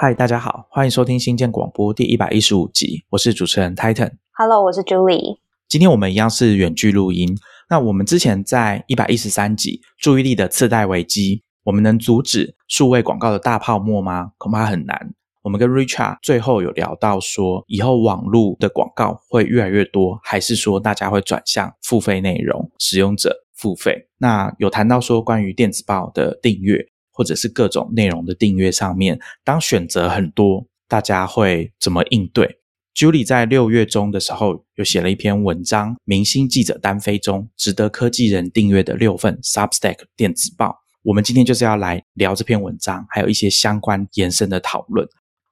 嗨，大家好，欢迎收听新建广播第一百一十五集，我是主持人 Titan。Hello，我是 Julie。今天我们一样是远距录音。那我们之前在一百一十三集注意力的次贷危机，我们能阻止数位广告的大泡沫吗？恐怕很难。我们跟 Richard 最后有聊到说，以后网络的广告会越来越多，还是说大家会转向付费内容，使用者付费？那有谈到说关于电子报的订阅。或者是各种内容的订阅上面，当选择很多，大家会怎么应对？Julie 在六月中的时候，有写了一篇文章，《明星记者单飞中，值得科技人订阅的六份 Substack 电子报》。我们今天就是要来聊这篇文章，还有一些相关延伸的讨论。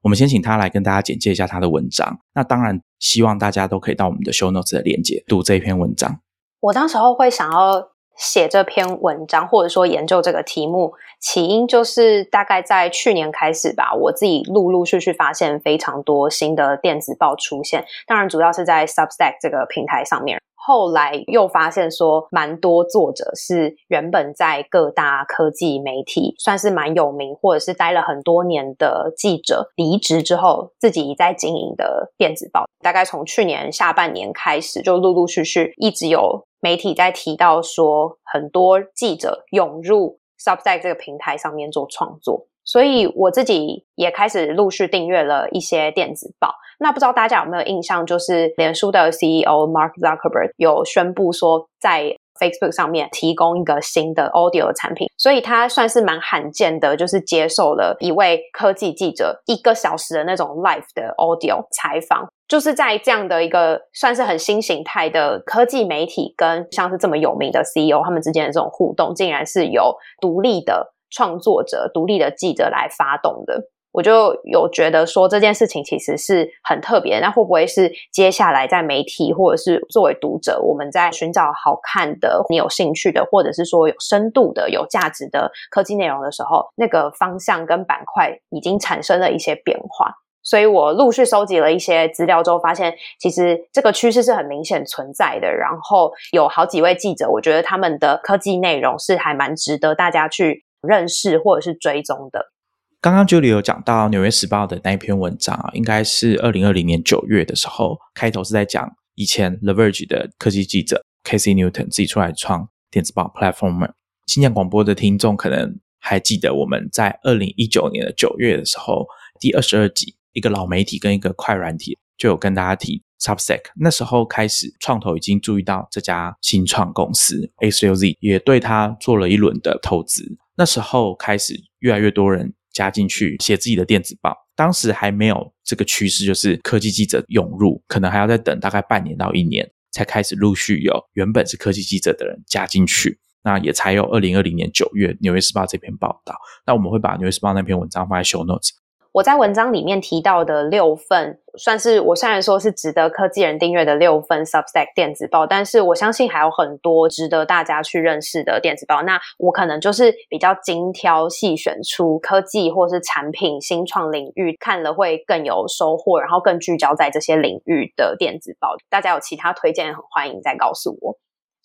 我们先请他来跟大家简介一下他的文章。那当然，希望大家都可以到我们的 Show Notes 的链接读这篇文章。我当时候会想要。写这篇文章，或者说研究这个题目，起因就是大概在去年开始吧，我自己陆陆续续发现非常多新的电子报出现，当然主要是在 Substack 这个平台上面。后来又发现说，蛮多作者是原本在各大科技媒体算是蛮有名，或者是待了很多年的记者，离职之后自己在经营的电子报，大概从去年下半年开始，就陆陆续续一直有媒体在提到说，很多记者涌入 Substack 这个平台上面做创作。所以我自己也开始陆续订阅了一些电子报。那不知道大家有没有印象，就是脸书的 CEO Mark Zuckerberg 有宣布说，在 Facebook 上面提供一个新的 audio 产品。所以他算是蛮罕见的，就是接受了一位科技记者一个小时的那种 live 的 audio 采访。就是在这样的一个算是很新形态的科技媒体，跟像是这么有名的 CEO 他们之间的这种互动，竟然是有独立的。创作者、独立的记者来发动的，我就有觉得说这件事情其实是很特别。那会不会是接下来在媒体或者是作为读者，我们在寻找好看的、你有兴趣的，或者是说有深度的、有价值的科技内容的时候，那个方向跟板块已经产生了一些变化？所以我陆续收集了一些资料之后，发现其实这个趋势是很明显存在的。然后有好几位记者，我觉得他们的科技内容是还蛮值得大家去。认识或者是追踪的。刚刚 Julie 有讲到《纽约时报》的那一篇文章啊，应该是二零二零年九月的时候，开头是在讲以前 The Verge 的科技记者 Casey Newton 自己出来创电子报 Platformer。新疆广播的听众可能还记得，我们在二零一九年的九月的时候，第二十二集，一个老媒体跟一个快软体就有跟大家提 Substack。那时候开始，创投已经注意到这家新创公司 A 六 Z，也对他做了一轮的投资。那时候开始，越来越多人加进去写自己的电子报。当时还没有这个趋势，就是科技记者涌入，可能还要再等大概半年到一年，才开始陆续有原本是科技记者的人加进去。那也才有二零二零年九月《纽约时报》这篇报道。那我们会把《纽约时报》那篇文章放在 show notes。我在文章里面提到的六份，算是我虽然说是值得科技人订阅的六份 Substack 电子报，但是我相信还有很多值得大家去认识的电子报。那我可能就是比较精挑细选出科技或是产品新创领域看了会更有收获，然后更聚焦在这些领域的电子报。大家有其他推荐，很欢迎再告诉我。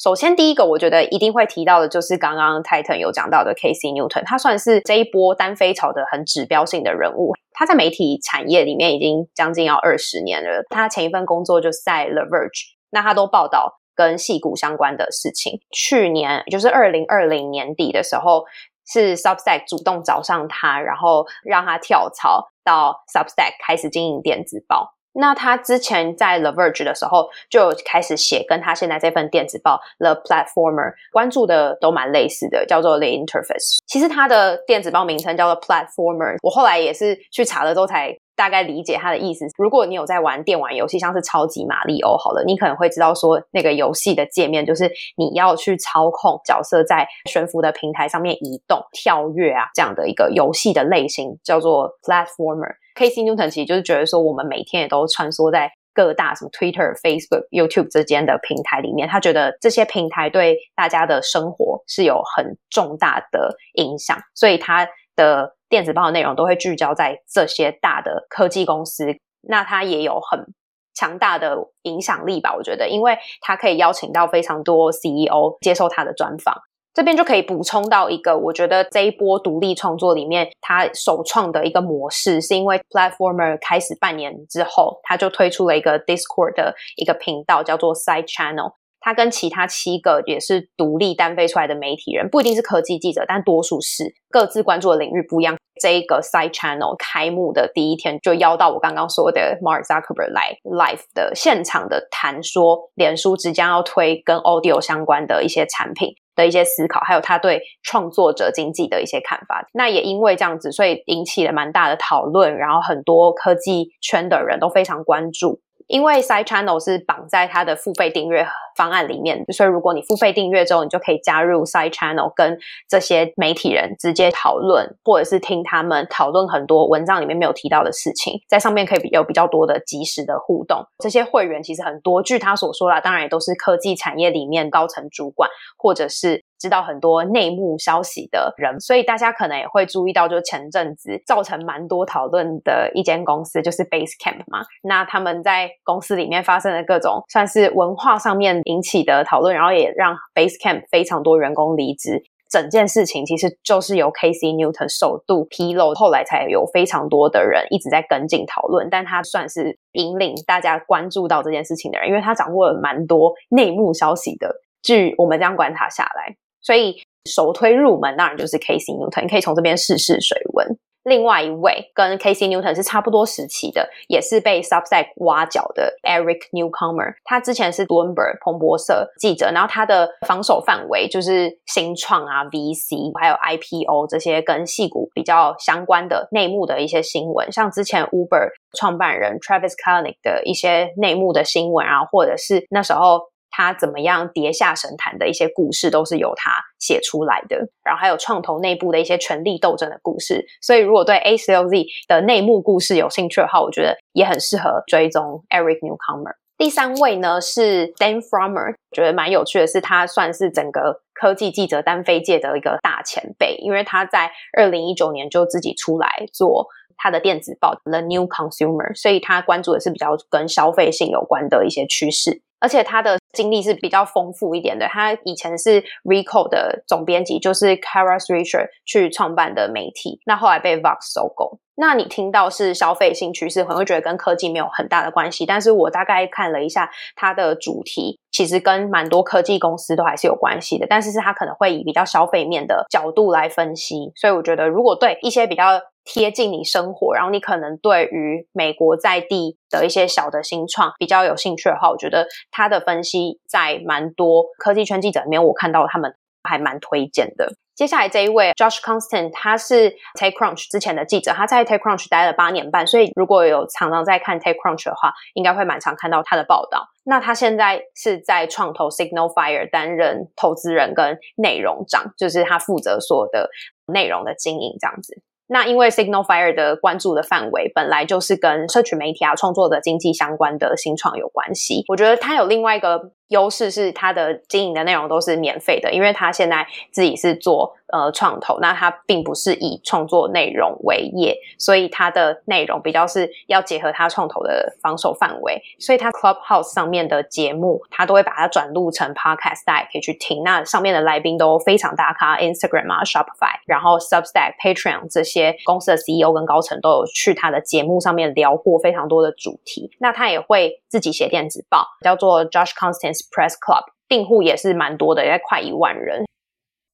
首先，第一个我觉得一定会提到的，就是刚刚 Titan 有讲到的 Casey Newton，他算是这一波单飞潮的很指标性的人物。他在媒体产业里面已经将近要二十年了。他前一份工作就是在 The Verge，那他都报道跟戏股相关的事情。去年就是二零二零年底的时候，是 Substack 主动找上他，然后让他跳槽到 Substack 开始经营电子报。那他之前在 The Verge 的时候，就开始写跟他现在这份电子报 The Platformer 关注的都蛮类似的，叫做 The Interface。其实他的电子报名称叫做 Platformer，我后来也是去查了之后才大概理解他的意思。如果你有在玩电玩游戏，像是超级马里奥，好了，你可能会知道说那个游戏的界面就是你要去操控角色在悬浮的平台上面移动、跳跃啊这样的一个游戏的类型，叫做 Platformer。Casey Newton 其实就是觉得说，我们每天也都穿梭在各大什么 Twitter、Facebook、YouTube 之间的平台里面，他觉得这些平台对大家的生活是有很重大的影响，所以他的电子报的内容都会聚焦在这些大的科技公司。那它也有很强大的影响力吧？我觉得，因为它可以邀请到非常多 CEO 接受他的专访。这边就可以补充到一个，我觉得这一波独立创作里面，它首创的一个模式，是因为 Platformer 开始半年之后，他就推出了一个 Discord 的一个频道，叫做 Side Channel。他跟其他七个也是独立单飞出来的媒体人，不一定是科技记者，但多数是各自关注的领域不一样。这一个 Side Channel 开幕的第一天，就邀到我刚刚说的 Mark Zuckerberg 来 Live 的现场的谈说，脸书即将要推跟 Audio 相关的一些产品。的一些思考，还有他对创作者经济的一些看法，那也因为这样子，所以引起了蛮大的讨论，然后很多科技圈的人都非常关注。因为 Side Channel 是绑在它的付费订阅方案里面，所以如果你付费订阅之后，你就可以加入 Side Channel，跟这些媒体人直接讨论，或者是听他们讨论很多文章里面没有提到的事情，在上面可以有比较多的及时的互动。这些会员其实很多，据他所说啦，当然也都是科技产业里面高层主管，或者是。知道很多内幕消息的人，所以大家可能也会注意到，就前阵子造成蛮多讨论的一间公司，就是 Basecamp 嘛。那他们在公司里面发生的各种算是文化上面引起的讨论，然后也让 Basecamp 非常多员工离职。整件事情其实就是由 Casey Newton 首度披露，后来才有非常多的人一直在跟进讨论。但他算是引领大家关注到这件事情的人，因为他掌握了蛮多内幕消息的。据我们这样观察下来。所以首推入门当然就是 Casey Newton，你可以从这边试试水温。另外一位跟 Casey Newton 是差不多时期的，也是被 Substack 挖角的 Eric Newcomer，他之前是 Bloomberg 彭博社记者，然后他的防守范围就是新创啊、VC 还有 IPO 这些跟戏股比较相关的内幕的一些新闻，像之前 Uber 创办人 Travis Kalanick 的一些内幕的新闻啊，或者是那时候。他怎么样跌下神坛的一些故事，都是由他写出来的。然后还有创投内部的一些权力斗争的故事。所以，如果对 A C L Z 的内幕故事有兴趣的话，我觉得也很适合追踪 Eric Newcomer。第三位呢是 Dan Frommer，觉得蛮有趣的是，他算是整个科技记者单飞界的一个大前辈，因为他在二零一九年就自己出来做他的电子报 The New Consumer，所以他关注的是比较跟消费性有关的一些趋势。而且他的经历是比较丰富一点的。他以前是 Recall 的总编辑，就是 Kara Swisher 去创办的媒体。那后来被 Vox 收购。那你听到是消费性趋势，可能会觉得跟科技没有很大的关系。但是我大概看了一下它的主题，其实跟蛮多科技公司都还是有关系的。但是是他可能会以比较消费面的角度来分析。所以我觉得，如果对一些比较贴近你生活，然后你可能对于美国在地的一些小的新创比较有兴趣的话，我觉得他的分析在蛮多科技圈记者里面，我看到他们还蛮推荐的。接下来这一位 Josh Constant，他是 TechCrunch 之前的记者，他在 TechCrunch 待了八年半，所以如果有常常在看 TechCrunch 的话，应该会蛮常看到他的报道。那他现在是在创投 Signal Fire 担任投资人跟内容长，就是他负责所有的内容的经营这样子。那因为 Signal Fire 的关注的范围本来就是跟社群媒体啊、创作的经济相关的新创有关系，我觉得他有另外一个优势是它的经营的内容都是免费的，因为它现在自己是做。呃，创投那它并不是以创作内容为业，所以它的内容比较是要结合它创投的防守范围，所以它 Clubhouse 上面的节目，它都会把它转录成 Podcast，大家可以去听。那上面的来宾都非常大咖，Instagram 啊，Shopify，然后 Substack、Patreon 这些公司的 CEO 跟高层都有去他的节目上面聊过非常多的主题。那他也会自己写电子报，叫做 Josh Constance Press Club，订户也是蛮多的，也快一万人。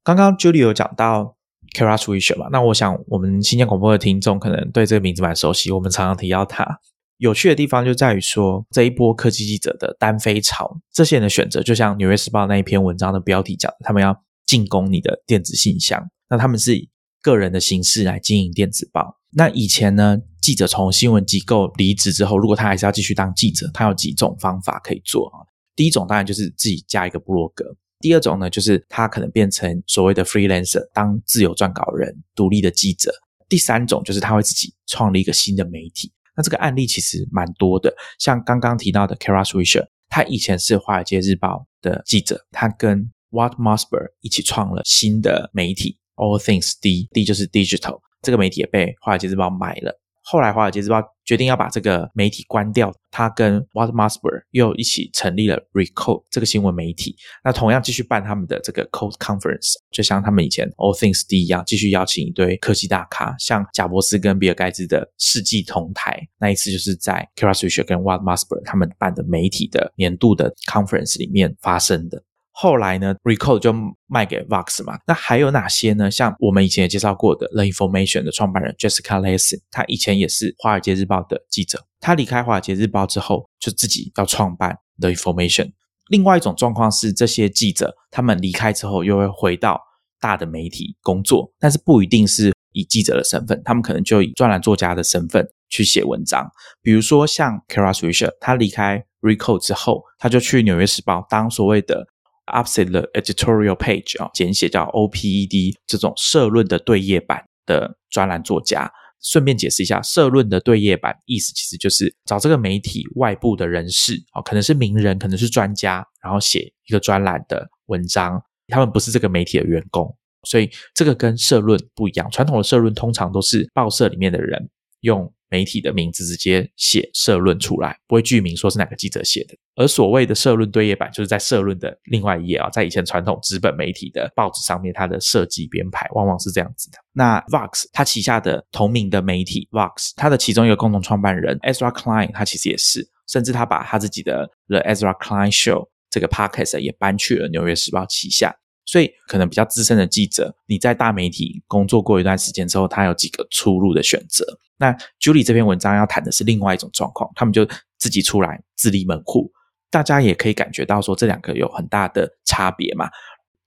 刚刚 Julie 有讲到 Kara Swisher 嘛？那我想我们新疆广播的听众可能对这个名字蛮熟悉，我们常常提到他。有趣的地方就在于说，这一波科技记者的单飞潮，这些人的选择，就像《纽约时报》那一篇文章的标题讲，他们要进攻你的电子信箱。那他们是以个人的形式来经营电子报。那以前呢，记者从新闻机构离职之后，如果他还是要继续当记者，他有几种方法可以做啊？第一种当然就是自己加一个部落格。第二种呢，就是他可能变成所谓的 freelancer，当自由撰稿人、独立的记者。第三种就是他会自己创立一个新的媒体。那这个案例其实蛮多的，像刚刚提到的 Kara Swisher，他以前是华尔街日报的记者，他跟 Walt Mossberg 一起创了新的媒体 All Things D，D 就是 digital，这个媒体也被华尔街日报买了。后来，《华尔街日报》决定要把这个媒体关掉，他跟 Walt Mossberg 又一起成立了 Recode 这个新闻媒体。那同样继续办他们的这个 Code Conference，就像他们以前 All Things D 一样，继续邀请一堆科技大咖，像贾伯斯跟比尔盖茨的世纪同台。那一次就是在 Kara Swisher 跟 Walt Mossberg 他们办的媒体的年度的 Conference 里面发生的。后来呢，Recode 就卖给 Vox 嘛。那还有哪些呢？像我们以前也介绍过的 The Information 的创办人 Jessica Lessin，他以前也是《华尔街日报》的记者。他离开《华尔街日报》之后，就自己要创办 The Information。另外一种状况是，这些记者他们离开之后，又会回到大的媒体工作，但是不一定是以记者的身份，他们可能就以专栏作家的身份去写文章。比如说像 Kara Swisher，他离开 Recode 之后，他就去《纽约时报》当所谓的。Opposite the editorial page 啊，简写叫 OPED，这种社论的对页版的专栏作家。顺便解释一下，社论的对页版意思其实就是找这个媒体外部的人士啊，可能是名人，可能是专家，然后写一个专栏的文章。他们不是这个媒体的员工，所以这个跟社论不一样。传统的社论通常都是报社里面的人用。媒体的名字直接写社论出来，不会具名说是哪个记者写的。而所谓的社论对页版，就是在社论的另外一页啊，在以前传统纸本媒体的报纸上面，它的设计编排往往是这样子的。那 Vox 它旗下的同名的媒体 Vox，它的其中一个共同创办人 Ezra Klein，他其实也是，甚至他把他自己的 The Ezra Klein Show 这个 podcast 也搬去了纽约时报旗下。所以，可能比较资深的记者，你在大媒体工作过一段时间之后，他有几个出路的选择。那 Julie 这篇文章要谈的是另外一种状况，他们就自己出来自立门户。大家也可以感觉到说，这两个有很大的差别嘛。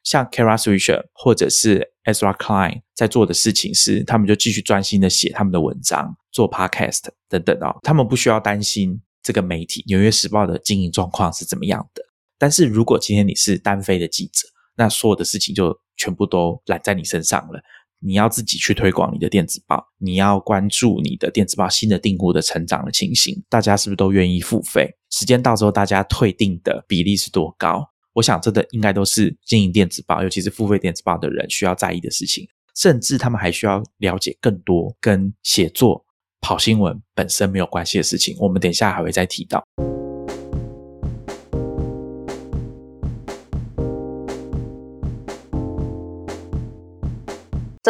像 Kara Swisher 或者是 Ezra Klein 在做的事情是，他们就继续专心的写他们的文章、做 Podcast 等等哦，他们不需要担心这个媒体《纽约时报》的经营状况是怎么样的。但是如果今天你是单飞的记者，那所有的事情就全部都揽在你身上了。你要自己去推广你的电子报，你要关注你的电子报新的订户的成长的情形，大家是不是都愿意付费？时间到之后，大家退订的比例是多高？我想这的应该都是经营电子报，尤其是付费电子报的人需要在意的事情。甚至他们还需要了解更多跟写作、跑新闻本身没有关系的事情。我们等一下还会再提到。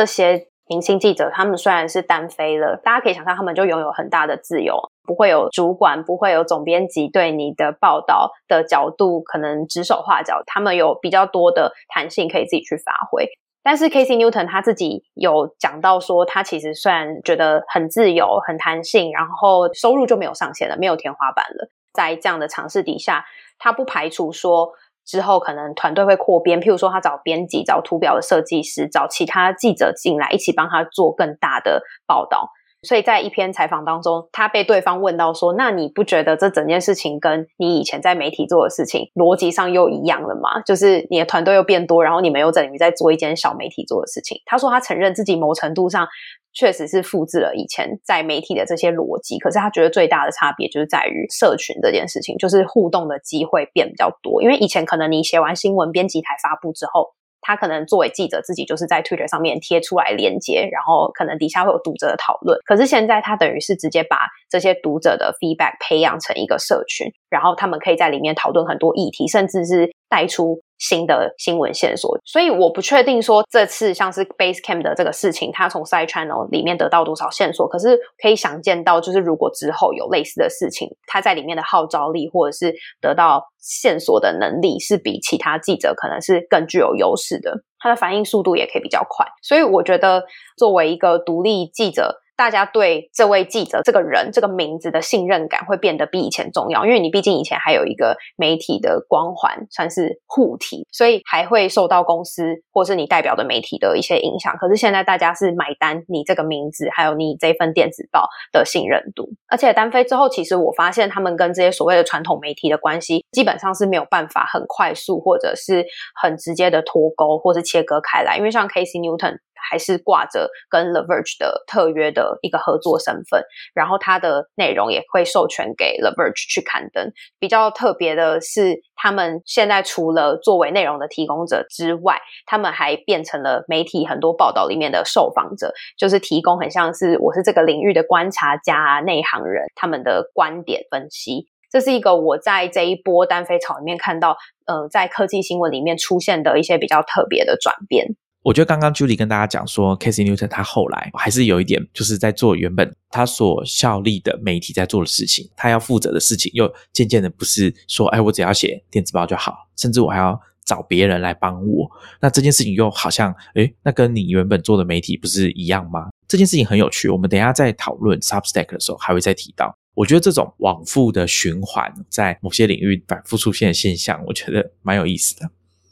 这些明星记者，他们虽然是单飞了，大家可以想象，他们就拥有很大的自由，不会有主管，不会有总编辑对你的报道的角度可能指手画脚，他们有比较多的弹性可以自己去发挥。但是 Casey Newton 他自己有讲到说，他其实虽然觉得很自由、很弹性，然后收入就没有上限了，没有天花板了，在这样的尝试底下，他不排除说。之后可能团队会扩编，譬如说他找编辑、找图表的设计师、找其他记者进来一起帮他做更大的报道。所以在一篇采访当中，他被对方问到说：“那你不觉得这整件事情跟你以前在媒体做的事情逻辑上又一样了吗？就是你的团队又变多，然后你们又在里面在做一件小媒体做的事情。”他说他承认自己某程度上。确实是复制了以前在媒体的这些逻辑，可是他觉得最大的差别就是在于社群这件事情，就是互动的机会变比较多。因为以前可能你写完新闻，编辑台发布之后，他可能作为记者自己就是在 Twitter 上面贴出来连接，然后可能底下会有读者的讨论。可是现在他等于是直接把这些读者的 feedback 培养成一个社群，然后他们可以在里面讨论很多议题，甚至是带出。新的新闻线索，所以我不确定说这次像是 Basecamp 的这个事情，他从 Side Channel 里面得到多少线索。可是可以想见到，就是如果之后有类似的事情，他在里面的号召力或者是得到线索的能力，是比其他记者可能是更具有优势的。他的反应速度也可以比较快。所以我觉得，作为一个独立记者。大家对这位记者这个人这个名字的信任感会变得比以前重要，因为你毕竟以前还有一个媒体的光环，算是护体，所以还会受到公司或是你代表的媒体的一些影响。可是现在大家是买单你这个名字，还有你这份电子报的信任度。而且单飞之后，其实我发现他们跟这些所谓的传统媒体的关系，基本上是没有办法很快速或者是很直接的脱钩或是切割开来。因为像 Casey Newton。还是挂着跟 The Verge 的特约的一个合作身份，然后它的内容也会授权给 The Verge 去刊登。比较特别的是，他们现在除了作为内容的提供者之外，他们还变成了媒体很多报道里面的受访者，就是提供很像是我是这个领域的观察家、内行人他们的观点分析。这是一个我在这一波单飞潮里面看到，呃，在科技新闻里面出现的一些比较特别的转变。我觉得刚刚 Julie 跟大家讲说，Casey Newton 他后来还是有一点，就是在做原本他所效力的媒体在做的事情，他要负责的事情，又渐渐的不是说，哎，我只要写电子报就好，甚至我还要找别人来帮我。那这件事情又好像，哎，那跟你原本做的媒体不是一样吗？这件事情很有趣，我们等下在讨论 Substack 的时候还会再提到。我觉得这种往复的循环，在某些领域反复出现的现象，我觉得蛮有意思的。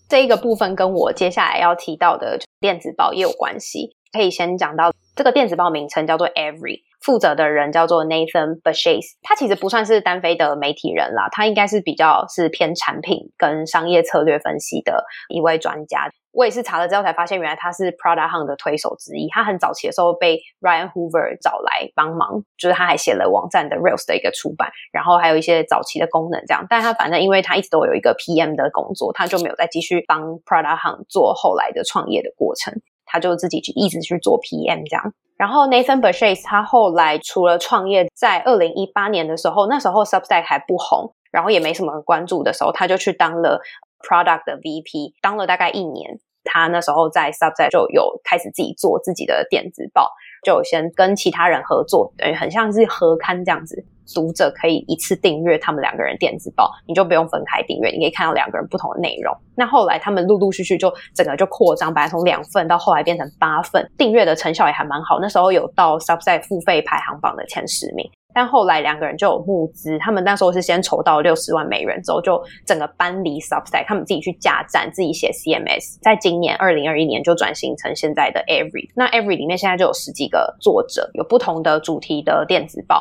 这一个部分跟我接下来要提到的电子报也有关系。可以先讲到这个电子报名称叫做 Every，负责的人叫做 Nathan b a s h a s 他其实不算是单飞的媒体人啦，他应该是比较是偏产品跟商业策略分析的一位专家。我也是查了之后才发现，原来他是 Prada Hunt 的推手之一。他很早期的时候被 Ryan Hoover 找来帮忙，就是他还写了网站的 Rails 的一个出版，然后还有一些早期的功能这样。但他反正因为他一直都有一个 PM 的工作，他就没有再继续帮 Prada Hunt 做后来的创业的过程，他就自己去一直去做 PM 这样。然后 Nathan b e r s h a s 他后来除了创业，在二零一八年的时候，那时候 Substack 还不红，然后也没什么人关注的时候，他就去当了 Product 的 VP，当了大概一年。他那时候在 Substack 就有开始自己做自己的电子报，就先跟其他人合作，等于很像是合刊这样子。读者可以一次订阅他们两个人电子报，你就不用分开订阅，你可以看到两个人不同的内容。那后来他们陆陆续续就整个就扩张，本来从两份到后来变成八份，订阅的成效也还蛮好。那时候有到 Subside 付费排行榜的前十名。但后来两个人就有募资，他们那时候是先筹到六十万美元之后，就整个搬离 Substack，他们自己去架站，自己写 CMS。在今年二零二一年就转型成现在的 Every。那 Every 里面现在就有十几个作者，有不同的主题的电子报，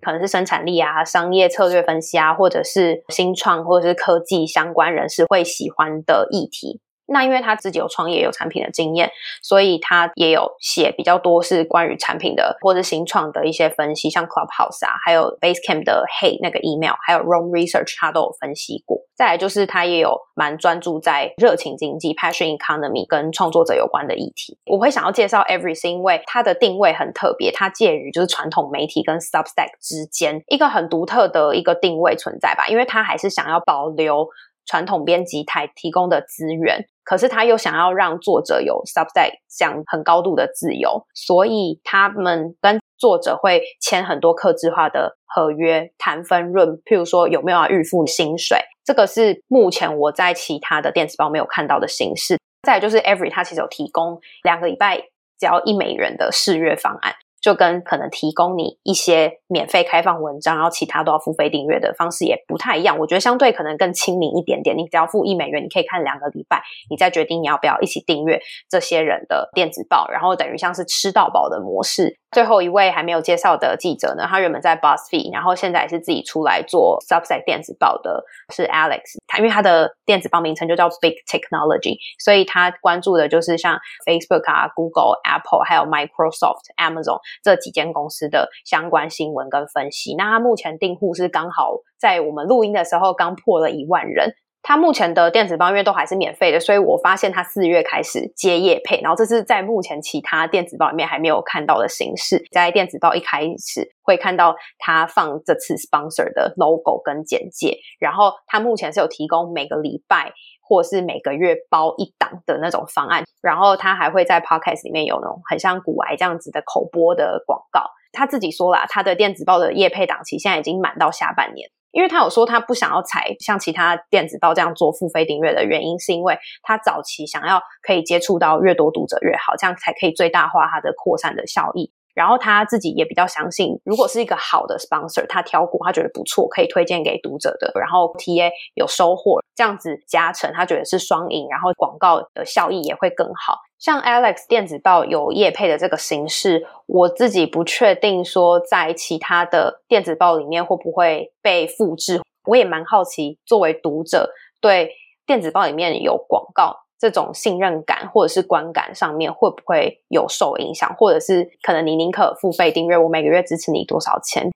可能是生产力啊、商业策略分析啊，或者是新创或者是科技相关人士会喜欢的议题。那因为他自己有创业、有产品的经验，所以他也有写比较多是关于产品的或者新创的一些分析，像 Clubhouse 啊，还有 Basecamp 的 Hey 那个 email，还有 Room Research，他都有分析过。再来就是他也有蛮专注在热情经济 （Passion Economy） 跟创作者有关的议题。我会想要介绍 Every，是因为它的定位很特别，它介于就是传统媒体跟 Substack 之间一个很独特的一个定位存在吧，因为它还是想要保留。传统编辑台提供的资源，可是他又想要让作者有 Substack 这样很高度的自由，所以他们跟作者会签很多客制化的合约，谈分润，譬如说有没有要预付薪水，这个是目前我在其他的电子报没有看到的形式。再就是 Every，它其实有提供两个礼拜只要一美元的试阅方案。就跟可能提供你一些免费开放文章，然后其他都要付费订阅的方式也不太一样。我觉得相对可能更亲民一点点。你只要付一美元，你可以看两个礼拜，你再决定你要不要一起订阅这些人的电子报，然后等于像是吃到饱的模式。最后一位还没有介绍的记者呢，他原本在 BuzzFeed，然后现在也是自己出来做 Substack 电子报的，是 Alex。他因为他的电子报名称就叫 Big Technology，所以他关注的就是像 Facebook 啊、Google、Apple 还有 Microsoft、Amazon 这几间公司的相关新闻跟分析。那他目前订户是刚好在我们录音的时候刚破了一万人。他目前的电子报因为都还是免费的，所以我发现他四月开始接业配，然后这是在目前其他电子报里面还没有看到的形式。在电子报一开始会看到他放这次 sponsor 的 logo 跟简介，然后他目前是有提供每个礼拜或是每个月包一档的那种方案，然后他还会在 podcast 里面有那种很像古癌这样子的口播的广告。他自己说了，他的电子报的业配档期现在已经满到下半年。因为他有说他不想要采像其他电子报这样做付费订阅的原因，是因为他早期想要可以接触到越多读者越好，这样才可以最大化它的扩散的效益。然后他自己也比较相信，如果是一个好的 sponsor，他挑股他觉得不错，可以推荐给读者的，然后 TA 有收获，这样子加成，他觉得是双赢，然后广告的效益也会更好。像 Alex 电子报有业配的这个形式，我自己不确定说在其他的电子报里面会不会被复制，我也蛮好奇，作为读者对电子报里面有广告。这种信任感或者是观感上面会不会有受影响，或者是可能你宁可付费订阅，我每个月支持你多少钱？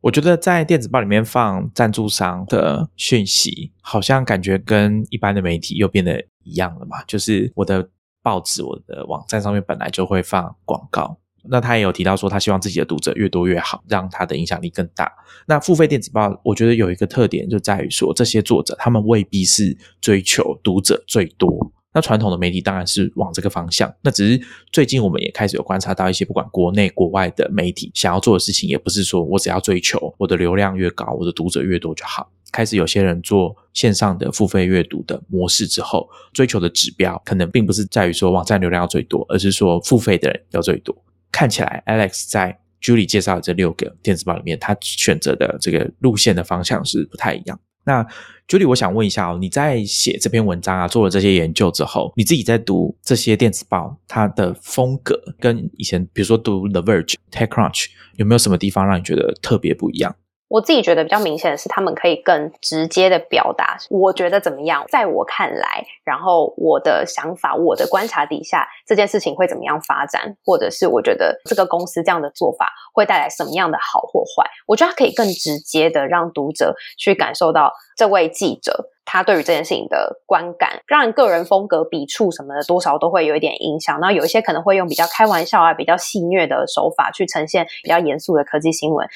我觉得在电子报里面放赞助商的讯息，好像感觉跟一般的媒体又变得一样了嘛。就是我的报纸、我的网站上面本来就会放广告。那他也有提到说，他希望自己的读者越多越好，让他的影响力更大。那付费电子报，我觉得有一个特点就在于说，这些作者他们未必是追求读者最多。那传统的媒体当然是往这个方向。那只是最近我们也开始有观察到一些，不管国内国外的媒体想要做的事情，也不是说我只要追求我的流量越高，我的读者越多就好。开始有些人做线上的付费阅读的模式之后，追求的指标可能并不是在于说网站流量要最多，而是说付费的人要最多。看起来，Alex 在 Julie 介绍的这六个电子报里面，他选择的这个路线的方向是不太一样。那 Julie，我想问一下哦，你在写这篇文章啊，做了这些研究之后，你自己在读这些电子报，它的风格跟以前，比如说读 The Verge、TechCrunch，有没有什么地方让你觉得特别不一样？我自己觉得比较明显的是，他们可以更直接的表达，我觉得怎么样，在我看来，然后我的想法、我的观察底下，这件事情会怎么样发展，或者是我觉得这个公司这样的做法会带来什么样的好或坏。我觉得它可以更直接的让读者去感受到这位记者他对于这件事情的观感，让个人风格、笔触什么的，多少都会有一点影响。然后有一些可能会用比较开玩笑啊、比较戏谑的手法去呈现比较严肃的科技新闻。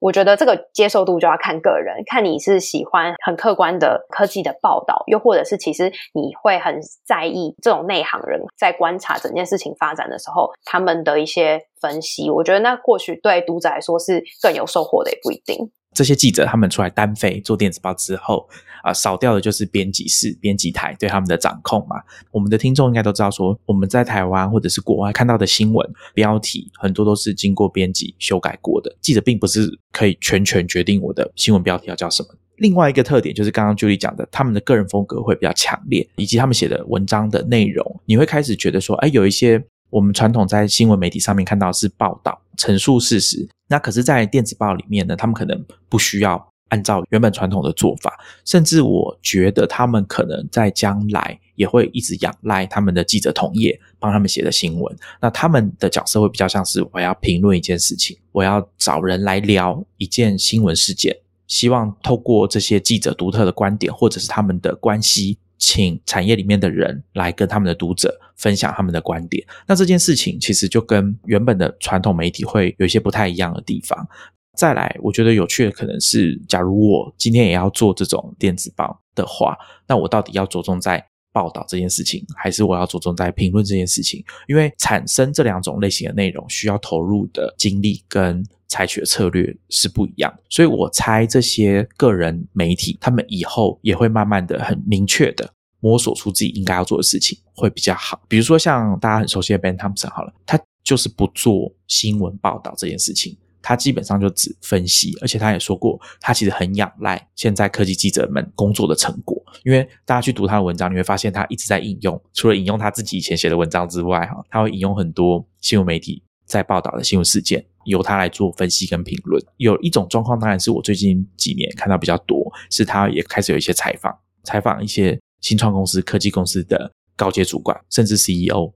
我觉得这个接受度就要看个人，看你是喜欢很客观的科技的报道，又或者是其实你会很在意这种内行人在观察整件事情发展的时候，他们的一些分析。我觉得那或许对读者来说是更有收获的，也不一定。这些记者他们出来单飞做电子报之后，啊，少掉的就是编辑室、编辑台对他们的掌控嘛。我们的听众应该都知道，说我们在台湾或者是国外看到的新闻标题，很多都是经过编辑修改过的。记者并不是可以全权决定我的新闻标题要叫什么。另外一个特点就是刚刚 Julie 讲的，他们的个人风格会比较强烈，以及他们写的文章的内容，你会开始觉得说，哎，有一些。我们传统在新闻媒体上面看到是报道、陈述事实，那可是，在电子报里面呢，他们可能不需要按照原本传统的做法，甚至我觉得他们可能在将来也会一直仰赖他们的记者同业帮他们写的新闻。那他们的角色会比较像是我要评论一件事情，我要找人来聊一件新闻事件，希望透过这些记者独特的观点或者是他们的关系。请产业里面的人来跟他们的读者分享他们的观点。那这件事情其实就跟原本的传统媒体会有一些不太一样的地方。再来，我觉得有趣的可能是，假如我今天也要做这种电子报的话，那我到底要着重在报道这件事情，还是我要着重在评论这件事情？因为产生这两种类型的内容，需要投入的精力跟。采取的策略是不一样，所以我猜这些个人媒体，他们以后也会慢慢的很明确的摸索出自己应该要做的事情，会比较好。比如说像大家很熟悉的 Ben Thompson，好了，他就是不做新闻报道这件事情，他基本上就只分析，而且他也说过，他其实很仰赖现在科技记者们工作的成果，因为大家去读他的文章，你会发现他一直在引用，除了引用他自己以前写的文章之外，哈，他会引用很多新闻媒体在报道的新闻事件。由他来做分析跟评论。有一种状况，当然是我最近几年看到比较多，是他也开始有一些采访，采访一些新创公司、科技公司的高阶主管，甚至 CEO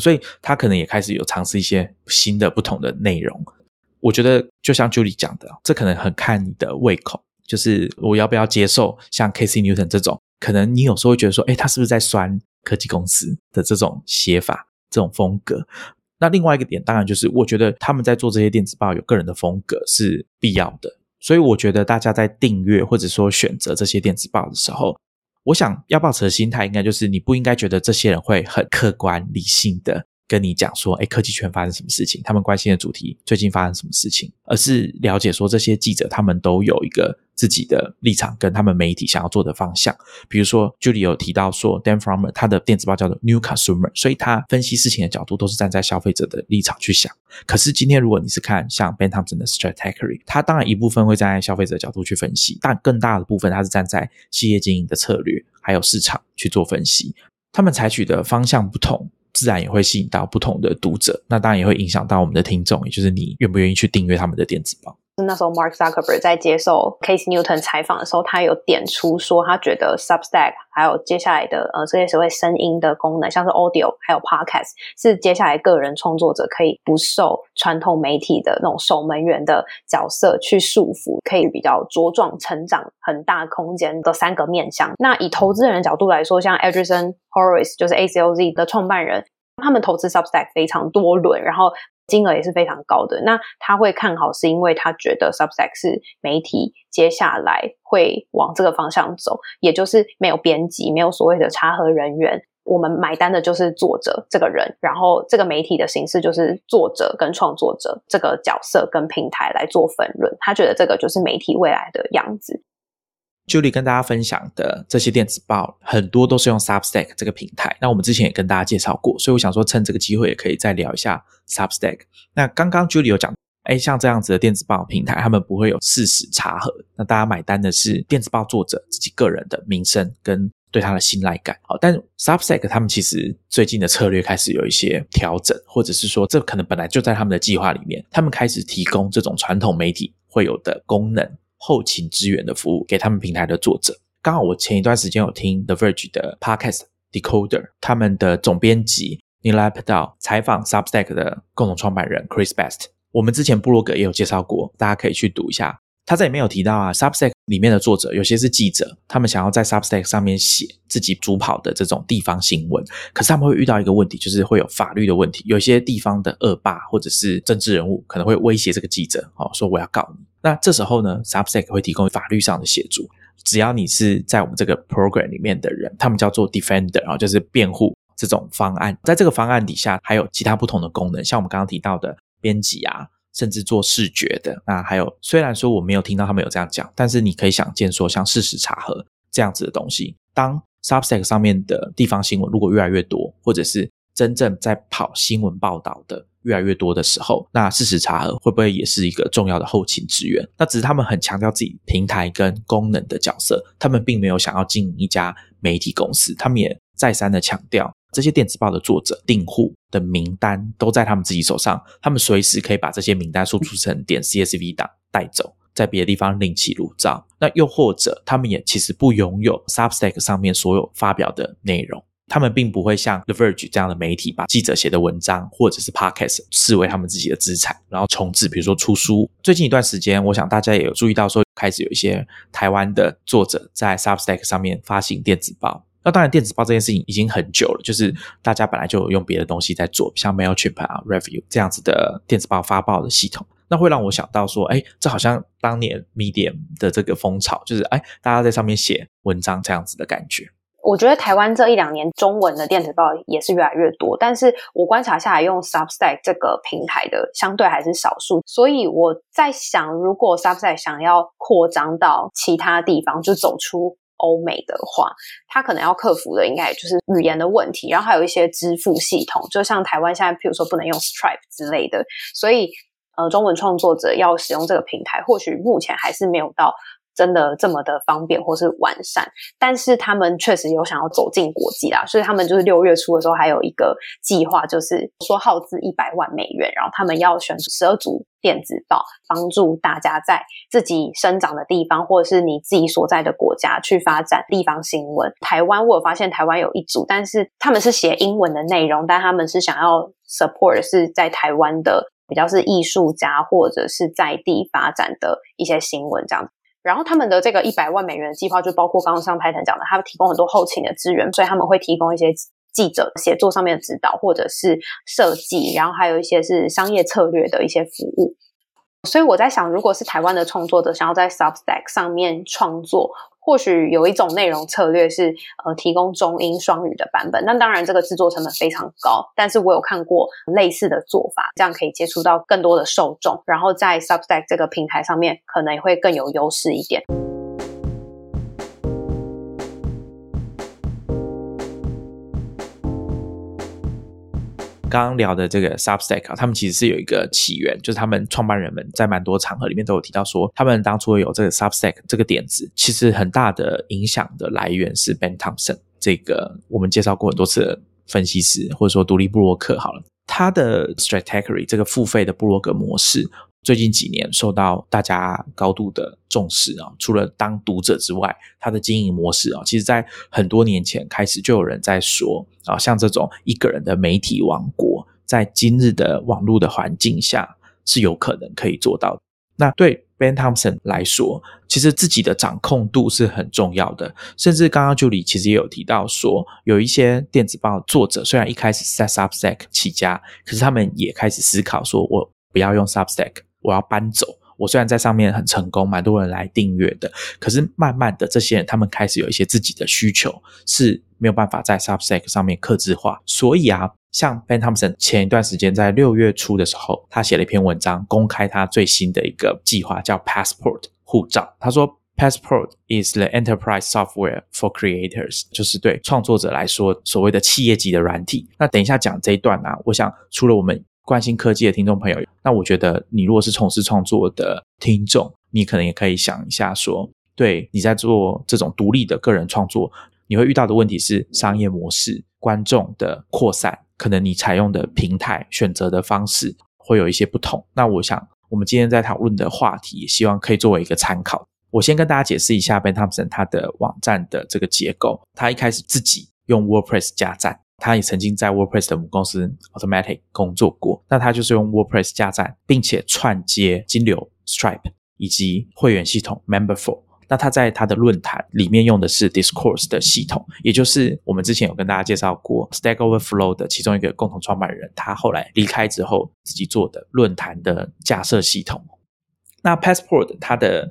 所以他可能也开始有尝试一些新的、不同的内容。我觉得就像 Julie 讲的，这可能很看你的胃口，就是我要不要接受像 Casey Newton 这种，可能你有时候会觉得说，哎，他是不是在酸科技公司的这种写法、这种风格？那另外一个点，当然就是我觉得他们在做这些电子报有个人的风格是必要的，所以我觉得大家在订阅或者说选择这些电子报的时候，我想要保持的心态应该就是你不应该觉得这些人会很客观理性的。跟你讲说，哎，科技圈发生什么事情？他们关心的主题最近发生什么事情？而是了解说，这些记者他们都有一个自己的立场，跟他们媒体想要做的方向。比如说，Julie 有提到说，Dan Frommer 他的电子报叫做 New Consumer，所以他分析事情的角度都是站在消费者的立场去想。可是今天如果你是看像 Ben Thompson 的 Strategy，他当然一部分会站在消费者角度去分析，但更大的部分他是站在企业经营的策略还有市场去做分析。他们采取的方向不同。自然也会吸引到不同的读者，那当然也会影响到我们的听众，也就是你愿不愿意去订阅他们的电子报。那时候 Mark Zuckerberg 在接受 Case Newton 采访的时候，他有点出说，他觉得 Substack 还有接下来的呃这些所谓声音的功能，像是 Audio 还有 Podcast，是接下来个人创作者可以不受传统媒体的那种守门员的角色去束缚，可以比较茁壮成长很大空间的三个面向。那以投资人的角度来说，像 Edison Horace 就是 ACOZ 的创办人，他们投资 Substack 非常多轮，然后。金额也是非常高的。那他会看好，是因为他觉得 Substack 是媒体接下来会往这个方向走，也就是没有编辑，没有所谓的查核人员，我们买单的就是作者这个人，然后这个媒体的形式就是作者跟创作者这个角色跟平台来做分论。他觉得这个就是媒体未来的样子。Julie 跟大家分享的这些电子报，很多都是用 Substack 这个平台。那我们之前也跟大家介绍过，所以我想说，趁这个机会也可以再聊一下 Substack。那刚刚 Julie 有讲，哎，像这样子的电子报平台，他们不会有事实查核，那大家买单的是电子报作者自己个人的名声跟对他的信赖感。好，但 Substack 他们其实最近的策略开始有一些调整，或者是说，这可能本来就在他们的计划里面，他们开始提供这种传统媒体会有的功能。后勤支援的服务给他们平台的作者。刚好我前一段时间有听 The Verge 的 Podcast Decoder，他们的总编辑 Neil a p d a l 采访 Substack 的共同创办人 Chris Best。我们之前部落格也有介绍过，大家可以去读一下。他在里面有提到啊，Substack 里面的作者有些是记者，他们想要在 Substack 上面写自己主跑的这种地方新闻，可是他们会遇到一个问题，就是会有法律的问题。有些地方的恶霸或者是政治人物可能会威胁这个记者，哦，说我要告你。那这时候呢，Substack 会提供法律上的协助，只要你是在我们这个 program 里面的人，他们叫做 defender，然后就是辩护这种方案，在这个方案底下还有其他不同的功能，像我们刚刚提到的编辑啊。甚至做视觉的，那还有虽然说我没有听到他们有这样讲，但是你可以想见说，像事实查核这样子的东西，当 Substack 上面的地方新闻如果越来越多，或者是真正在跑新闻报道的越来越多的时候，那事实查核会不会也是一个重要的后勤支援？那只是他们很强调自己平台跟功能的角色，他们并没有想要经营一家媒体公司，他们也再三的强调。这些电子报的作者、订户的名单都在他们自己手上，他们随时可以把这些名单输出成点 CSV 档带走，在别的地方另起炉灶。那又或者，他们也其实不拥有 Substack 上面所有发表的内容，他们并不会像 The Verge 这样的媒体把记者写的文章或者是 Podcast 视为他们自己的资产，然后重置，比如说出书。最近一段时间，我想大家也有注意到，说开始有一些台湾的作者在 Substack 上面发行电子报。那当然，电子报这件事情已经很久了，就是大家本来就有用别的东西在做，像 Mailchimp 啊、Review 这样子的电子报发报的系统。那会让我想到说，哎，这好像当年 Medium 的这个风潮，就是哎，大家在上面写文章这样子的感觉。我觉得台湾这一两年中文的电子报也是越来越多，但是我观察下来，用 Substack 这个平台的相对还是少数。所以我在想，如果 Substack 想要扩张到其他地方，就走出。欧美的话，他可能要克服的应该就是语言的问题，然后还有一些支付系统，就像台湾现在，譬如说不能用 Stripe 之类的，所以呃，中文创作者要使用这个平台，或许目前还是没有到。真的这么的方便或是完善，但是他们确实有想要走进国际啦，所以他们就是六月初的时候还有一个计划，就是说耗资一百万美元，然后他们要选十二组电子报，帮助大家在自己生长的地方或者是你自己所在的国家去发展地方新闻。台湾我有发现台湾有一组，但是他们是写英文的内容，但他们是想要 support 是在台湾的比较是艺术家或者是在地发展的一些新闻这样子。然后他们的这个一百万美元的计划就包括刚刚上台程讲的，他们提供很多后勤的资源，所以他们会提供一些记者写作上面的指导，或者是设计，然后还有一些是商业策略的一些服务。所以我在想，如果是台湾的创作者想要在 Substack 上面创作。或许有一种内容策略是，呃，提供中英双语的版本。那当然，这个制作成本非常高。但是我有看过类似的做法，这样可以接触到更多的受众，然后在 Substack 这个平台上面，可能也会更有优势一点。刚刚聊的这个 Substack，他们其实是有一个起源，就是他们创办人们在蛮多场合里面都有提到说，他们当初有这个 Substack 这个点子，其实很大的影响的来源是 Ben Thompson 这个我们介绍过很多次的分析师，或者说独立布洛克好了，他的 Strategy 这个付费的布洛格模式，最近几年受到大家高度的重视啊。除了当读者之外，它的经营模式啊，其实在很多年前开始就有人在说啊，像这种一个人的媒体王国，在今日的网络的环境下是有可能可以做到。那对 Ben Thompson 来说，其实自己的掌控度是很重要的。甚至刚刚 Julie 其实也有提到说，有一些电子报作者虽然一开始 set Substack 起家，可是他们也开始思考说，我不要用 Substack，我要搬走。我虽然在上面很成功，蛮多人来订阅的，可是慢慢的，这些人他们开始有一些自己的需求是没有办法在 Substack 上面克制化。所以啊，像 Ben Thompson 前一段时间在六月初的时候，他写了一篇文章，公开他最新的一个计划，叫 Passport 护照。他说，Passport is the enterprise software for creators，就是对创作者来说所谓的企业级的软体。那等一下讲这一段啊，我想除了我们。关心科技的听众朋友，那我觉得你如果是从事创作的听众，你可能也可以想一下，说对你在做这种独立的个人创作，你会遇到的问题是商业模式、观众的扩散，可能你采用的平台、选择的方式会有一些不同。那我想，我们今天在讨论的话题，希望可以作为一个参考。我先跟大家解释一下 Ben Thompson 他的网站的这个结构。他一开始自己用 WordPress 加站。他也曾经在 WordPress 的母公司 Automatic 工作过，那他就是用 WordPress 加站，并且串接金流 Stripe 以及会员系统 Memberful。那他在他的论坛里面用的是 Discourse 的系统，也就是我们之前有跟大家介绍过 Stack Overflow 的其中一个共同创办人，他后来离开之后自己做的论坛的架设系统。那 Passport 它的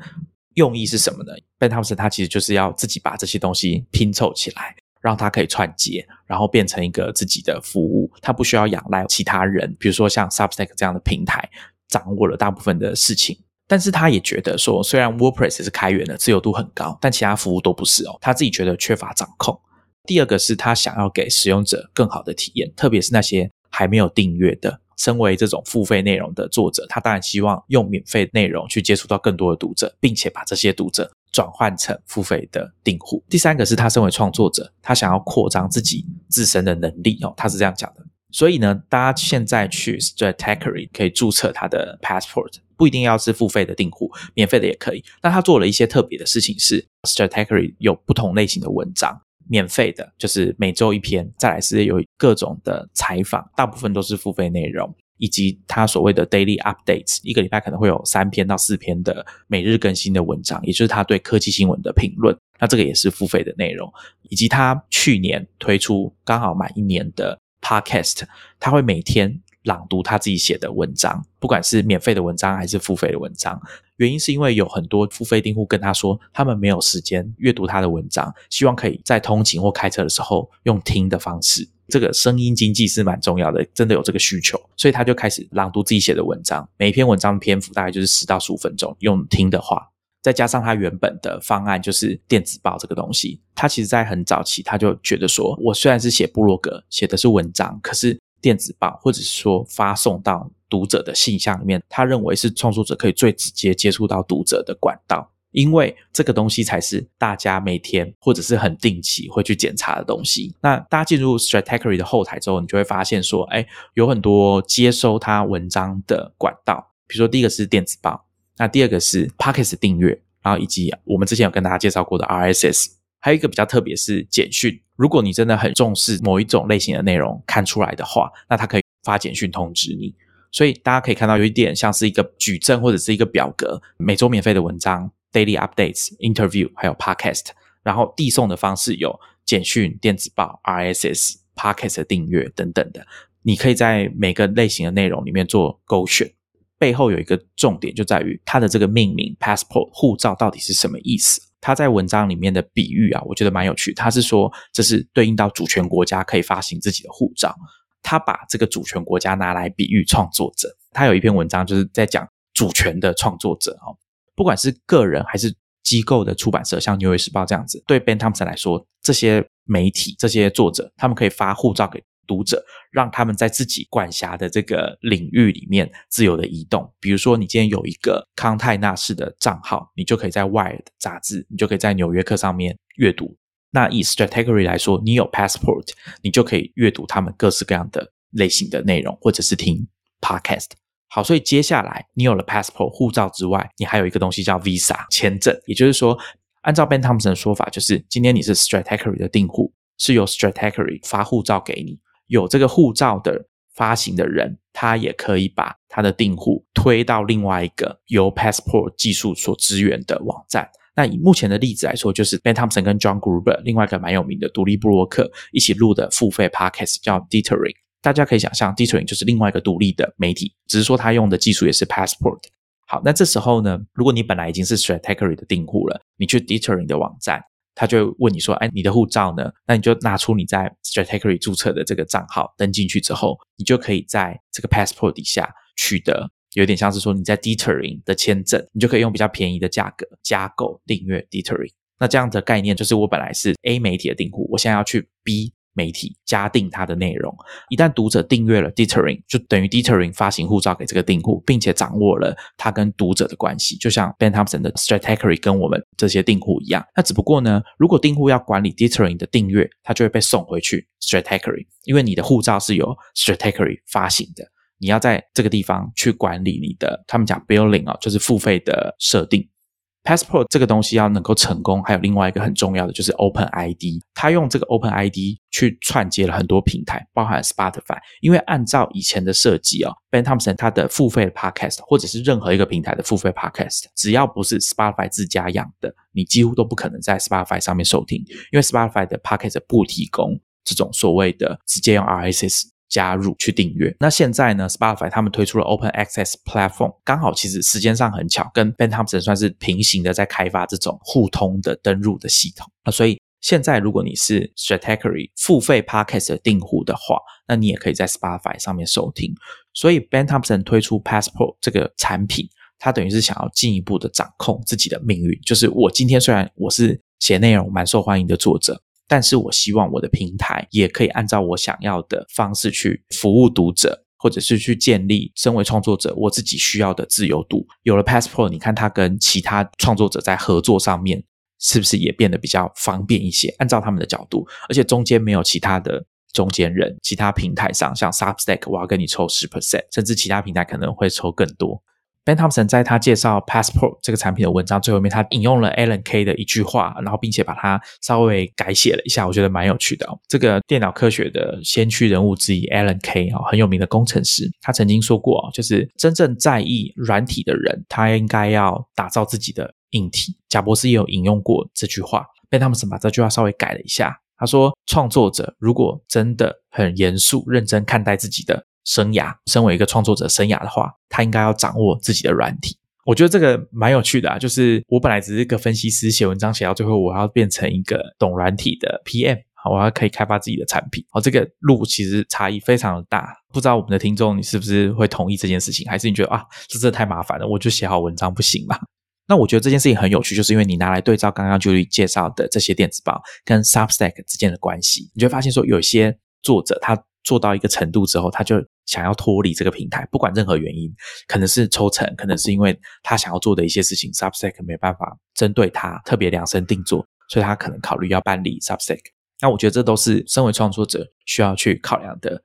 用意是什么呢？Ben Thompson 他其实就是要自己把这些东西拼凑起来。让它可以串接，然后变成一个自己的服务，它不需要仰赖其他人，比如说像 Substack 这样的平台掌握了大部分的事情。但是他也觉得说，虽然 WordPress 是开源的，自由度很高，但其他服务都不是哦。他自己觉得缺乏掌控。第二个是他想要给使用者更好的体验，特别是那些还没有订阅的。身为这种付费内容的作者，他当然希望用免费内容去接触到更多的读者，并且把这些读者。转换成付费的订户。第三个是他身为创作者，他想要扩张自己自身的能力哦，他是这样讲的。所以呢，大家现在去 Strategy 可以注册他的 Passport，不一定要是付费的订户，免费的也可以。那他做了一些特别的事情，是 Strategy 有不同类型的文章，免费的就是每周一篇，再来是有各种的采访，大部分都是付费内容。以及他所谓的 daily updates，一个礼拜可能会有三篇到四篇的每日更新的文章，也就是他对科技新闻的评论。那这个也是付费的内容。以及他去年推出刚好满一年的 podcast，他会每天朗读他自己写的文章，不管是免费的文章还是付费的文章。原因是因为有很多付费订户跟他说，他们没有时间阅读他的文章，希望可以在通勤或开车的时候用听的方式。这个声音经济是蛮重要的，真的有这个需求，所以他就开始朗读自己写的文章。每一篇文章篇幅大概就是十到十五分钟，用听的话，再加上他原本的方案就是电子报这个东西。他其实在很早期他就觉得说，我虽然是写部落格，写的是文章，可是电子报或者是说发送到读者的信箱里面，他认为是创作者可以最直接接触到读者的管道。因为这个东西才是大家每天或者是很定期会去检查的东西。那大家进入 Strategy 的后台之后，你就会发现说，哎，有很多接收他文章的管道。比如说，第一个是电子报，那第二个是 Pockets 订阅，然后以及我们之前有跟大家介绍过的 RSS，还有一个比较特别是简讯。如果你真的很重视某一种类型的内容看出来的话，那它可以发简讯通知你。所以大家可以看到有一点像是一个矩阵或者是一个表格，每周免费的文章。Daily updates, interview，还有 podcast，然后递送的方式有简讯、电子报、RSS、podcast 订阅等等的。你可以在每个类型的内容里面做勾选。背后有一个重点，就在于它的这个命名 passport 护照到底是什么意思？它在文章里面的比喻啊，我觉得蛮有趣。他是说这是对应到主权国家可以发行自己的护照。他把这个主权国家拿来比喻创作者。他有一篇文章就是在讲主权的创作者哦。不管是个人还是机构的出版社，像《纽约时报》这样子，对 Ben Thompson 来说，这些媒体、这些作者，他们可以发护照给读者，让他们在自己管辖的这个领域里面自由的移动。比如说，你今天有一个康泰纳式的账号，你就可以在《Wired》杂志，你就可以在《纽约客》上面阅读。那以 Strategy 来说，你有 Passport，你就可以阅读他们各式各样的类型的内容，或者是听 Podcast。好，所以接下来你有了 passport 护照之外，你还有一个东西叫 visa 签证，也就是说，按照 Ben Thompson 的说法，就是今天你是 Stratechery 的订户，是由 Strategy 发护照给你，有这个护照的发行的人，他也可以把他的订户推到另外一个由 passport 技术所支援的网站。那以目前的例子来说，就是 Ben Thompson 跟 John Gruber 另外一个蛮有名的独立布洛克一起录的付费 podcast 叫 Detering。大家可以想象，Detering 就是另外一个独立的媒体，只是说它用的技术也是 Passport。好，那这时候呢，如果你本来已经是 Stratechery 的订户了，你去 Detering 的网站，他就问你说：“哎，你的护照呢？”那你就拿出你在 Stratechery 注册的这个账号，登进去之后，你就可以在这个 Passport 底下取得，有点像是说你在 Dithering 的签证，你就可以用比较便宜的价格加购订阅 Dithering。那这样的概念就是，我本来是 A 媒体的订户，我现在要去 B。媒体加订它的内容，一旦读者订阅了 Dithering，就等于 Dithering 发行护照给这个订户，并且掌握了他跟读者的关系，就像 Ben Thompson 的 Strategy 跟我们这些订户一样。那只不过呢，如果订户要管理 Dithering 的订阅，他就会被送回去 Strategy，因为你的护照是由 Strategy 发行的，你要在这个地方去管理你的，他们讲 Billing 啊，就是付费的设定。Passport 这个东西要能够成功，还有另外一个很重要的就是 Open ID。他用这个 Open ID 去串接了很多平台，包含 Spotify。因为按照以前的设计哦，Ben Thompson 他的付费 Podcast 或者是任何一个平台的付费 Podcast，只要不是 Spotify 自家养的，你几乎都不可能在 Spotify 上面收听，因为 Spotify 的 Podcast 不提供这种所谓的直接用 RSS。加入去订阅。那现在呢？Spotify 他们推出了 Open Access Platform，刚好其实时间上很巧，跟 Ben Thompson 算是平行的，在开发这种互通的登入的系统啊。所以现在如果你是 s t r a t e g y 付费 Podcast 的订户的话，那你也可以在 Spotify 上面收听。所以 Ben Thompson 推出 Passport 这个产品，他等于是想要进一步的掌控自己的命运。就是我今天虽然我是写内容蛮受欢迎的作者。但是我希望我的平台也可以按照我想要的方式去服务读者，或者是去建立身为创作者我自己需要的自由度。有了 Passport，你看它跟其他创作者在合作上面是不是也变得比较方便一些？按照他们的角度，而且中间没有其他的中间人，其他平台上像 Substack，我要跟你抽十 percent，甚至其他平台可能会抽更多。Ben Thompson 在他介绍 Passport 这个产品的文章最后面，他引用了 Alan Kay 的一句话，然后并且把它稍微改写了一下，我觉得蛮有趣的。这个电脑科学的先驱人物之一 Alan Kay 啊，很有名的工程师，他曾经说过就是真正在意软体的人，他应该要打造自己的硬体。贾博士也有引用过这句话，Ben Thompson 把这句话稍微改了一下，他说：创作者如果真的很严肃认真看待自己的。生涯，身为一个创作者生涯的话，他应该要掌握自己的软体。我觉得这个蛮有趣的啊。就是我本来只是一个分析师，写文章写到最后，我要变成一个懂软体的 PM，好，我要可以开发自己的产品。好，这个路其实差异非常的大。不知道我们的听众你是不是会同意这件事情，还是你觉得啊，这真的太麻烦了，我就写好文章不行吗？那我觉得这件事情很有趣，就是因为你拿来对照刚刚 Julie 介绍的这些电子报跟 Substack 之间的关系，你就会发现说，有些作者他做到一个程度之后，他就想要脱离这个平台，不管任何原因，可能是抽成，可能是因为他想要做的一些事情，Substack 没办法针对他特别量身定做，所以他可能考虑要搬离 Substack。那我觉得这都是身为创作者需要去考量的。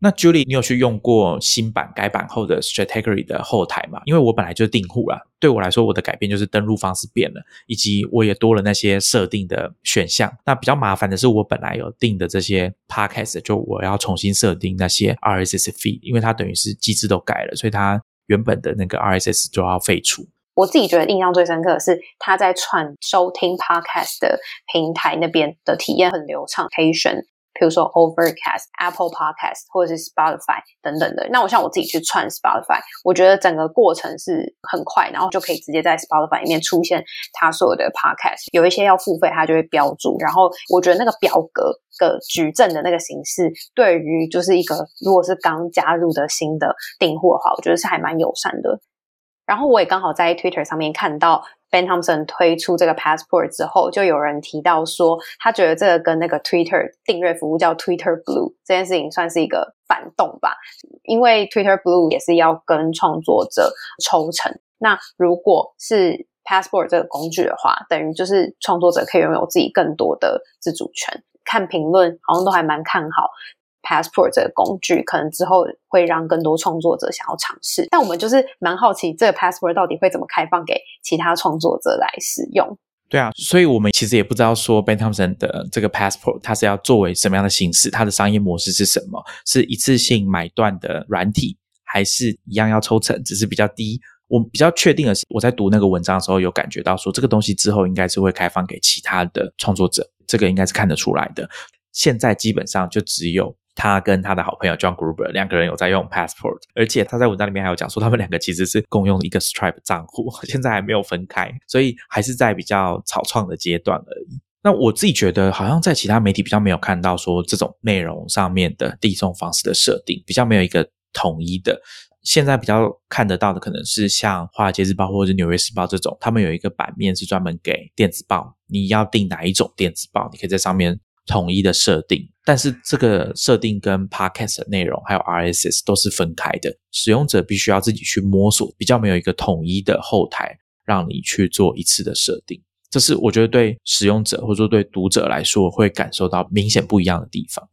那 Julie，你有去用过新版改版后的 Strategy 的后台吗？因为我本来就是订户啦，对我来说，我的改变就是登录方式变了，以及我也多了那些设定的选项。那比较麻烦的是，我本来有订的这些 Podcast，就我要重新设定那些 RSS feed，因为它等于是机制都改了，所以它原本的那个 RSS 就要废除。我自己觉得印象最深刻的是，他在串收听 Podcast 的平台那边的体验很流畅，可以选。比如说 Overcast、Apple Podcast 或者是 Spotify 等等的，那我像我自己去串 Spotify，我觉得整个过程是很快，然后就可以直接在 Spotify 里面出现它所有的 Podcast。有一些要付费，它就会标注。然后我觉得那个表格的矩阵的那个形式，对于就是一个如果是刚加入的新的订户的话，我觉得是还蛮友善的。然后我也刚好在 Twitter 上面看到。Ben Thompson 推出这个 Passport 之后，就有人提到说，他觉得这个跟那个 Twitter 订阅服务叫 Twitter Blue 这件事情算是一个反动吧，因为 Twitter Blue 也是要跟创作者抽成。那如果是 Passport 这个工具的话，等于就是创作者可以拥有自己更多的自主权。看评论好像都还蛮看好 Passport 这个工具，可能之后会让更多创作者想要尝试。但我们就是蛮好奇，这个 Passport 到底会怎么开放给其他创作者来使用？对啊，所以我们其实也不知道说 Ben Thompson 的这个 Passport 它是要作为什么样的形式，它的商业模式是什么？是一次性买断的软体，还是一样要抽成，只是比较低？我比较确定的是，我在读那个文章的时候有感觉到说，这个东西之后应该是会开放给其他的创作者，这个应该是看得出来的。现在基本上就只有他跟他的好朋友 John Gruber 两个人有在用 Passport，而且他在文章里面还有讲说，他们两个其实是共用一个 Stripe 账户，现在还没有分开，所以还是在比较草创的阶段而已。那我自己觉得，好像在其他媒体比较没有看到说这种内容上面的递送方式的设定，比较没有一个统一的。现在比较看得到的，可能是像《华尔街日报》或者《纽约时报》这种，他们有一个版面是专门给电子报，你要订哪一种电子报，你可以在上面统一的设定。但是这个设定跟 Podcast 的内容还有 RSS 都是分开的，使用者必须要自己去摸索，比较没有一个统一的后台让你去做一次的设定。这是我觉得对使用者或者说对读者来说会感受到明显不一样的地方。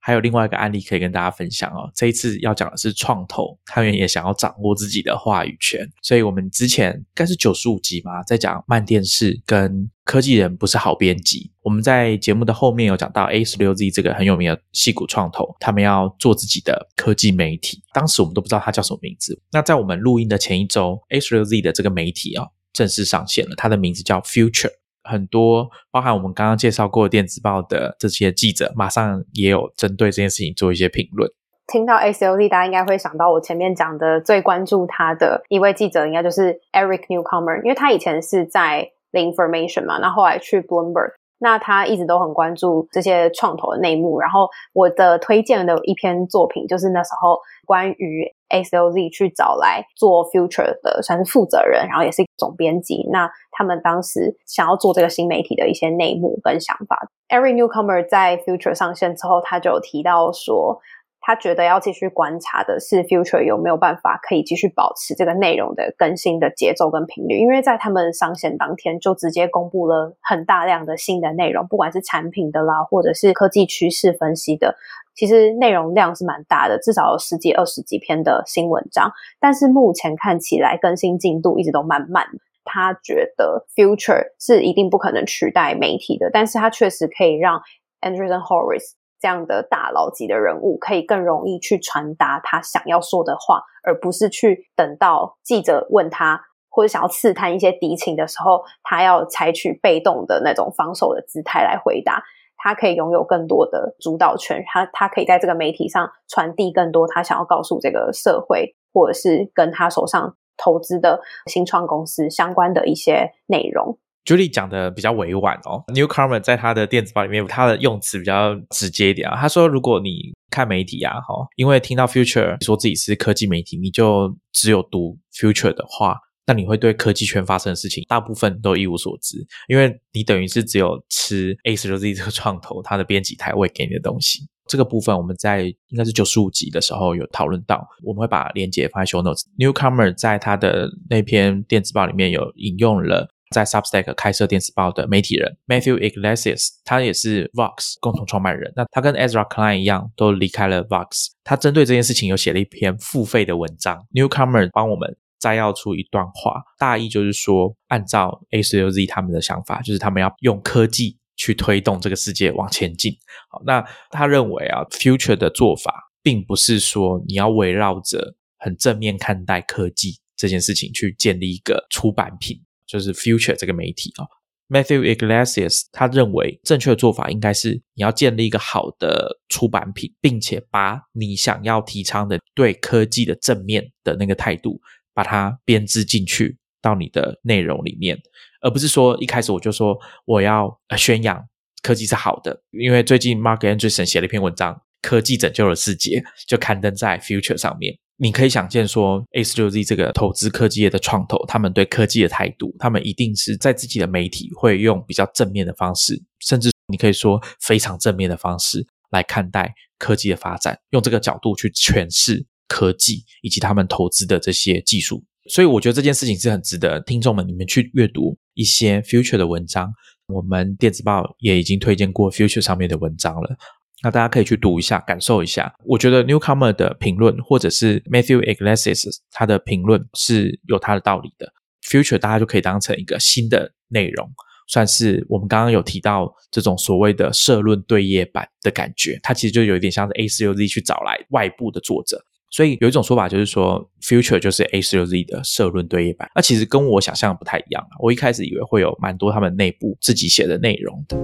还有另外一个案例可以跟大家分享哦。这一次要讲的是创投，他们也想要掌握自己的话语权。所以我们之前应该是九十五集嘛，在讲慢电视跟科技人不是好编辑。我们在节目的后面有讲到 A 十六 Z 这个很有名的戏骨创投，他们要做自己的科技媒体。当时我们都不知道它叫什么名字。那在我们录音的前一周，A 十六 Z 的这个媒体啊正式上线了，它的名字叫 Future。很多包含我们刚刚介绍过电子报的这些记者，马上也有针对这件事情做一些评论。听到 S O D，大家应该会想到我前面讲的最关注他的一位记者，应该就是 Eric Newcomer，因为他以前是在 Information 嘛，那后来去 Bloomberg。那他一直都很关注这些创投的内幕，然后我的推荐的一篇作品就是那时候关于 S L Z 去找来做 Future 的算是负责人，然后也是总编辑。那他们当时想要做这个新媒体的一些内幕跟想法。Every newcomer 在 Future 上线之后，他就提到说。他觉得要继续观察的是，Future 有没有办法可以继续保持这个内容的更新的节奏跟频率，因为在他们上线当天就直接公布了很大量的新的内容，不管是产品的啦，或者是科技趋势分析的，其实内容量是蛮大的，至少有十几、二十几篇的新文章。但是目前看起来更新进度一直都蛮慢。他觉得 Future 是一定不可能取代媒体的，但是他确实可以让 Andreessen Horace。这样的大佬级的人物可以更容易去传达他想要说的话，而不是去等到记者问他或者想要刺探一些敌情的时候，他要采取被动的那种防守的姿态来回答。他可以拥有更多的主导权，他他可以在这个媒体上传递更多他想要告诉这个社会，或者是跟他手上投资的新创公司相关的一些内容。Julie 讲的比较委婉哦，Newcomer 在他的电子报里面，他的用词比较直接一点啊。他说，如果你看媒体啊，哈，因为听到 Future 说自己是科技媒体，你就只有读 Future 的话，那你会对科技圈发生的事情大部分都一无所知，因为你等于是只有吃 A 十六 Z 这个创投它的编辑台喂给你的东西。这个部分我们在应该是九十五集的时候有讨论到，我们会把链接放在 Show Notes。Newcomer 在他的那篇电子报里面有引用了。在 Substack 开设电子报的媒体人 Matthew Iglesias，他也是 Vox 共同创办人。那他跟 Ezra Klein 一样，都离开了 Vox。他针对这件事情有写了一篇付费的文章。Newcomer 帮我们摘要出一段话，大意就是说，按照 A 十六 Z 他们的想法，就是他们要用科技去推动这个世界往前进。好，那他认为啊，Future 的做法并不是说你要围绕着很正面看待科技这件事情去建立一个出版品。就是 Future 这个媒体啊，Matthew Iglesias 他认为正确的做法应该是你要建立一个好的出版品，并且把你想要提倡的对科技的正面的那个态度，把它编织进去到你的内容里面，而不是说一开始我就说我要宣扬科技是好的。因为最近 Mark Andreessen 写了一篇文章，科技拯救了世界，就刊登在 Future 上面。你可以想见，说 A 十六 Z 这个投资科技业的创投，他们对科技的态度，他们一定是在自己的媒体会用比较正面的方式，甚至你可以说非常正面的方式来看待科技的发展，用这个角度去诠释科技以及他们投资的这些技术。所以我觉得这件事情是很值得听众们你们去阅读一些 Future 的文章。我们电子报也已经推荐过 Future 上面的文章了。那大家可以去读一下，感受一下。我觉得 Newcomer 的评论，或者是 Matthew Iglesias 他的评论是有他的道理的。Future 大家就可以当成一个新的内容，算是我们刚刚有提到这种所谓的社论对页版的感觉。它其实就有一点像是 A 四六 Z 去找来外部的作者，所以有一种说法就是说，Future 就是 A 四六 Z 的社论对页版。那其实跟我想象不太一样我一开始以为会有蛮多他们内部自己写的内容的。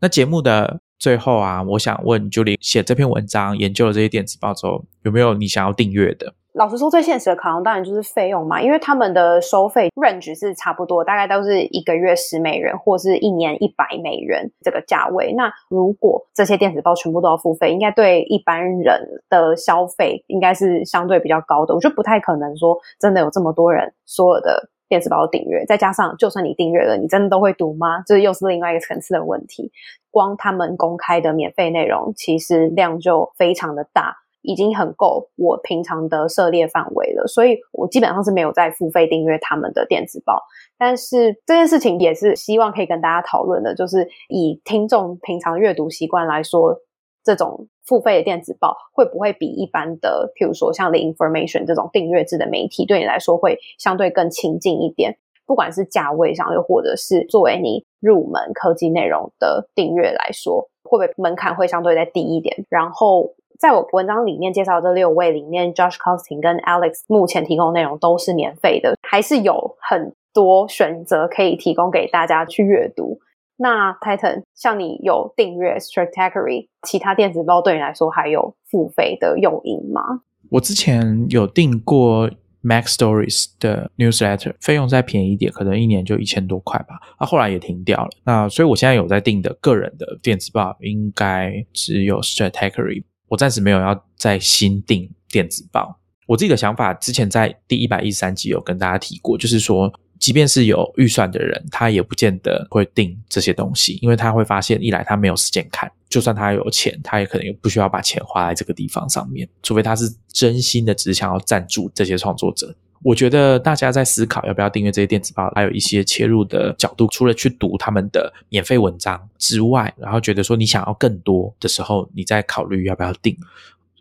那节目的最后啊，我想问 Julie，写这篇文章、研究了这些电子报之后，有没有你想要订阅的？老实说，最现实的考量当然就是费用嘛，因为他们的收费 range 是差不多，大概都是一个月十美元，或是一年一百美元这个价位。那如果这些电子报全部都要付费，应该对一般人的消费应该是相对比较高的。我觉得不太可能说真的有这么多人所有的。电子报订阅，再加上就算你订阅了，你真的都会读吗？这又是另外一个层次的问题。光他们公开的免费内容，其实量就非常的大，已经很够我平常的涉猎范围了。所以我基本上是没有在付费订阅他们的电子报。但是这件事情也是希望可以跟大家讨论的，就是以听众平常阅读习惯来说。这种付费的电子报会不会比一般的，譬如说像 The Information 这种订阅制的媒体，对你来说会相对更亲近一点？不管是价位上，又或者是作为你入门科技内容的订阅来说，会不会门槛会相对再低一点？然后在我文章里面介绍这六位里面，Josh Costing 跟 Alex 目前提供的内容都是免费的，还是有很多选择可以提供给大家去阅读。那 Titan 像你有订阅 Strategy，其他电子报对你来说还有付费的用因吗？我之前有订过 Mac Stories 的 Newsletter，费用再便宜一点，可能一年就一千多块吧。那后来也停掉了。那所以我现在有在订的个人的电子报，应该只有 Strategy。我暂时没有要再新订电子报。我自己的想法，之前在第一百一十三集有跟大家提过，就是说。即便是有预算的人，他也不见得会订这些东西，因为他会发现，一来他没有时间看，就算他有钱，他也可能也不需要把钱花在这个地方上面，除非他是真心的只想要赞助这些创作者。我觉得大家在思考要不要订阅这些电子报，还有一些切入的角度，除了去读他们的免费文章之外，然后觉得说你想要更多的时候，你再考虑要不要订。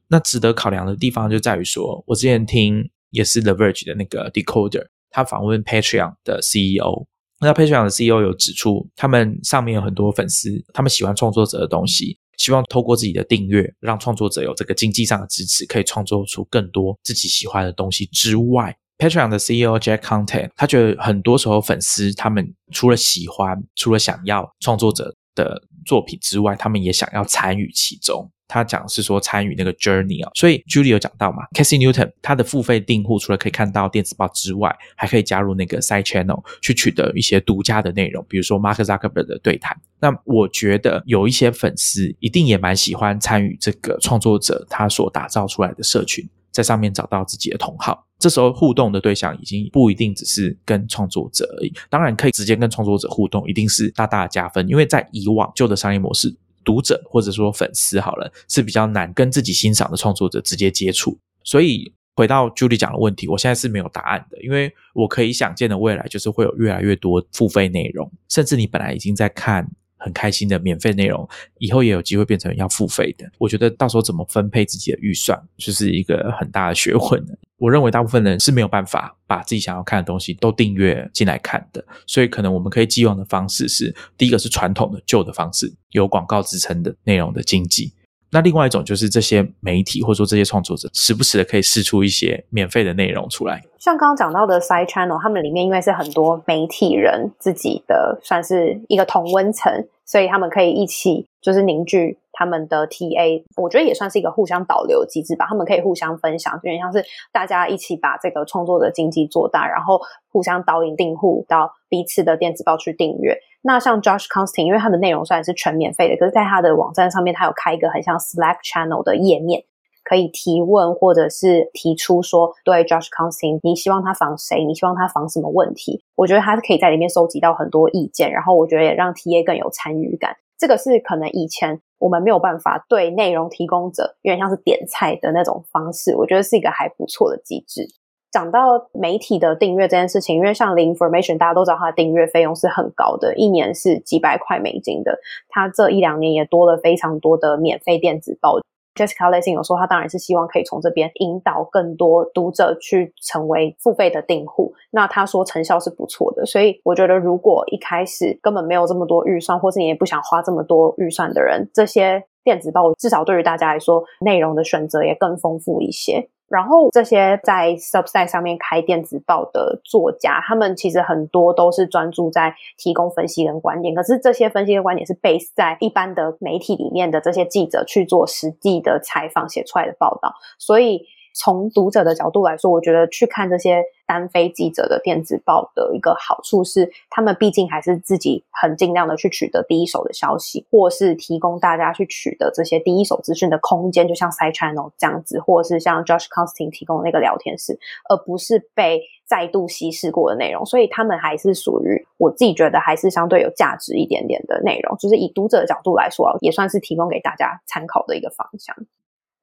那值得考量的地方就在于说，我之前听也是 The Verge 的那个 Decoder。他访问 Patreon 的 CEO，那 Patreon 的 CEO 有指出，他们上面有很多粉丝，他们喜欢创作者的东西，希望透过自己的订阅，让创作者有这个经济上的支持，可以创作出更多自己喜欢的东西之外，Patreon 的 CEO Jack Content，他觉得很多时候粉丝他们除了喜欢，除了想要创作者的作品之外，他们也想要参与其中。他讲是说参与那个 journey 啊，所以 Julie 有讲到嘛，Casey Newton 他的付费订户除了可以看到电子报之外，还可以加入那个 side channel 去取得一些独家的内容，比如说 Mark Zuckerberg 的对谈。那我觉得有一些粉丝一定也蛮喜欢参与这个创作者他所打造出来的社群，在上面找到自己的同好。这时候互动的对象已经不一定只是跟创作者而已，当然可以直接跟创作者互动，一定是大大的加分，因为在以往旧的商业模式。读者或者说粉丝好了是比较难跟自己欣赏的创作者直接接触，所以回到 Julie 讲的问题，我现在是没有答案的，因为我可以想见的未来就是会有越来越多付费内容，甚至你本来已经在看很开心的免费内容，以后也有机会变成要付费的。我觉得到时候怎么分配自己的预算，就是一个很大的学问。我认为大部分人是没有办法把自己想要看的东西都订阅进来看的，所以可能我们可以寄望的方式是：第一个是传统的旧的方式，有广告支撑的内容的经济；那另外一种就是这些媒体或者说这些创作者时不时的可以试出一些免费的内容出来。像刚刚讲到的 Side Channel，他们里面因为是很多媒体人自己的算是一个同温层，所以他们可以一起就是凝聚。他们的 TA，我觉得也算是一个互相导流机制吧。他们可以互相分享，有点像是大家一起把这个创作的经济做大，然后互相导引订户到彼此的电子报去订阅。那像 Josh Constant，因为他的内容虽然是全免费的，可是在他的网站上面，他有开一个很像 Slack channel 的页面，可以提问或者是提出说，对 Josh Constant，你希望他防谁？你希望他防什么问题？我觉得他是可以在里面收集到很多意见，然后我觉得也让 TA 更有参与感。这个是可能以前。我们没有办法对内容提供者有点像是点菜的那种方式，我觉得是一个还不错的机制。讲到媒体的订阅这件事情，因为像 The Information，大家都知道它的订阅费用是很高的，一年是几百块美金的。它这一两年也多了非常多的免费电子报。Jessica Lessing 有说，他当然是希望可以从这边引导更多读者去成为付费的订户。那他说成效是不错的，所以我觉得如果一开始根本没有这么多预算，或是你也不想花这么多预算的人，这些电子报至少对于大家来说，内容的选择也更丰富一些。然后这些在 Substack 上面开电子报的作家，他们其实很多都是专注在提供分析跟观点，可是这些分析跟观点是 base 在一般的媒体里面的这些记者去做实际的采访写出来的报道，所以。从读者的角度来说，我觉得去看这些单飞记者的电子报的一个好处是，他们毕竟还是自己很尽量的去取得第一手的消息，或是提供大家去取得这些第一手资讯的空间，就像 Side Channel 这样子，或是像 Josh Constantine 提供的那个聊天室，而不是被再度稀释过的内容。所以他们还是属于我自己觉得还是相对有价值一点点的内容，就是以读者的角度来说，也算是提供给大家参考的一个方向。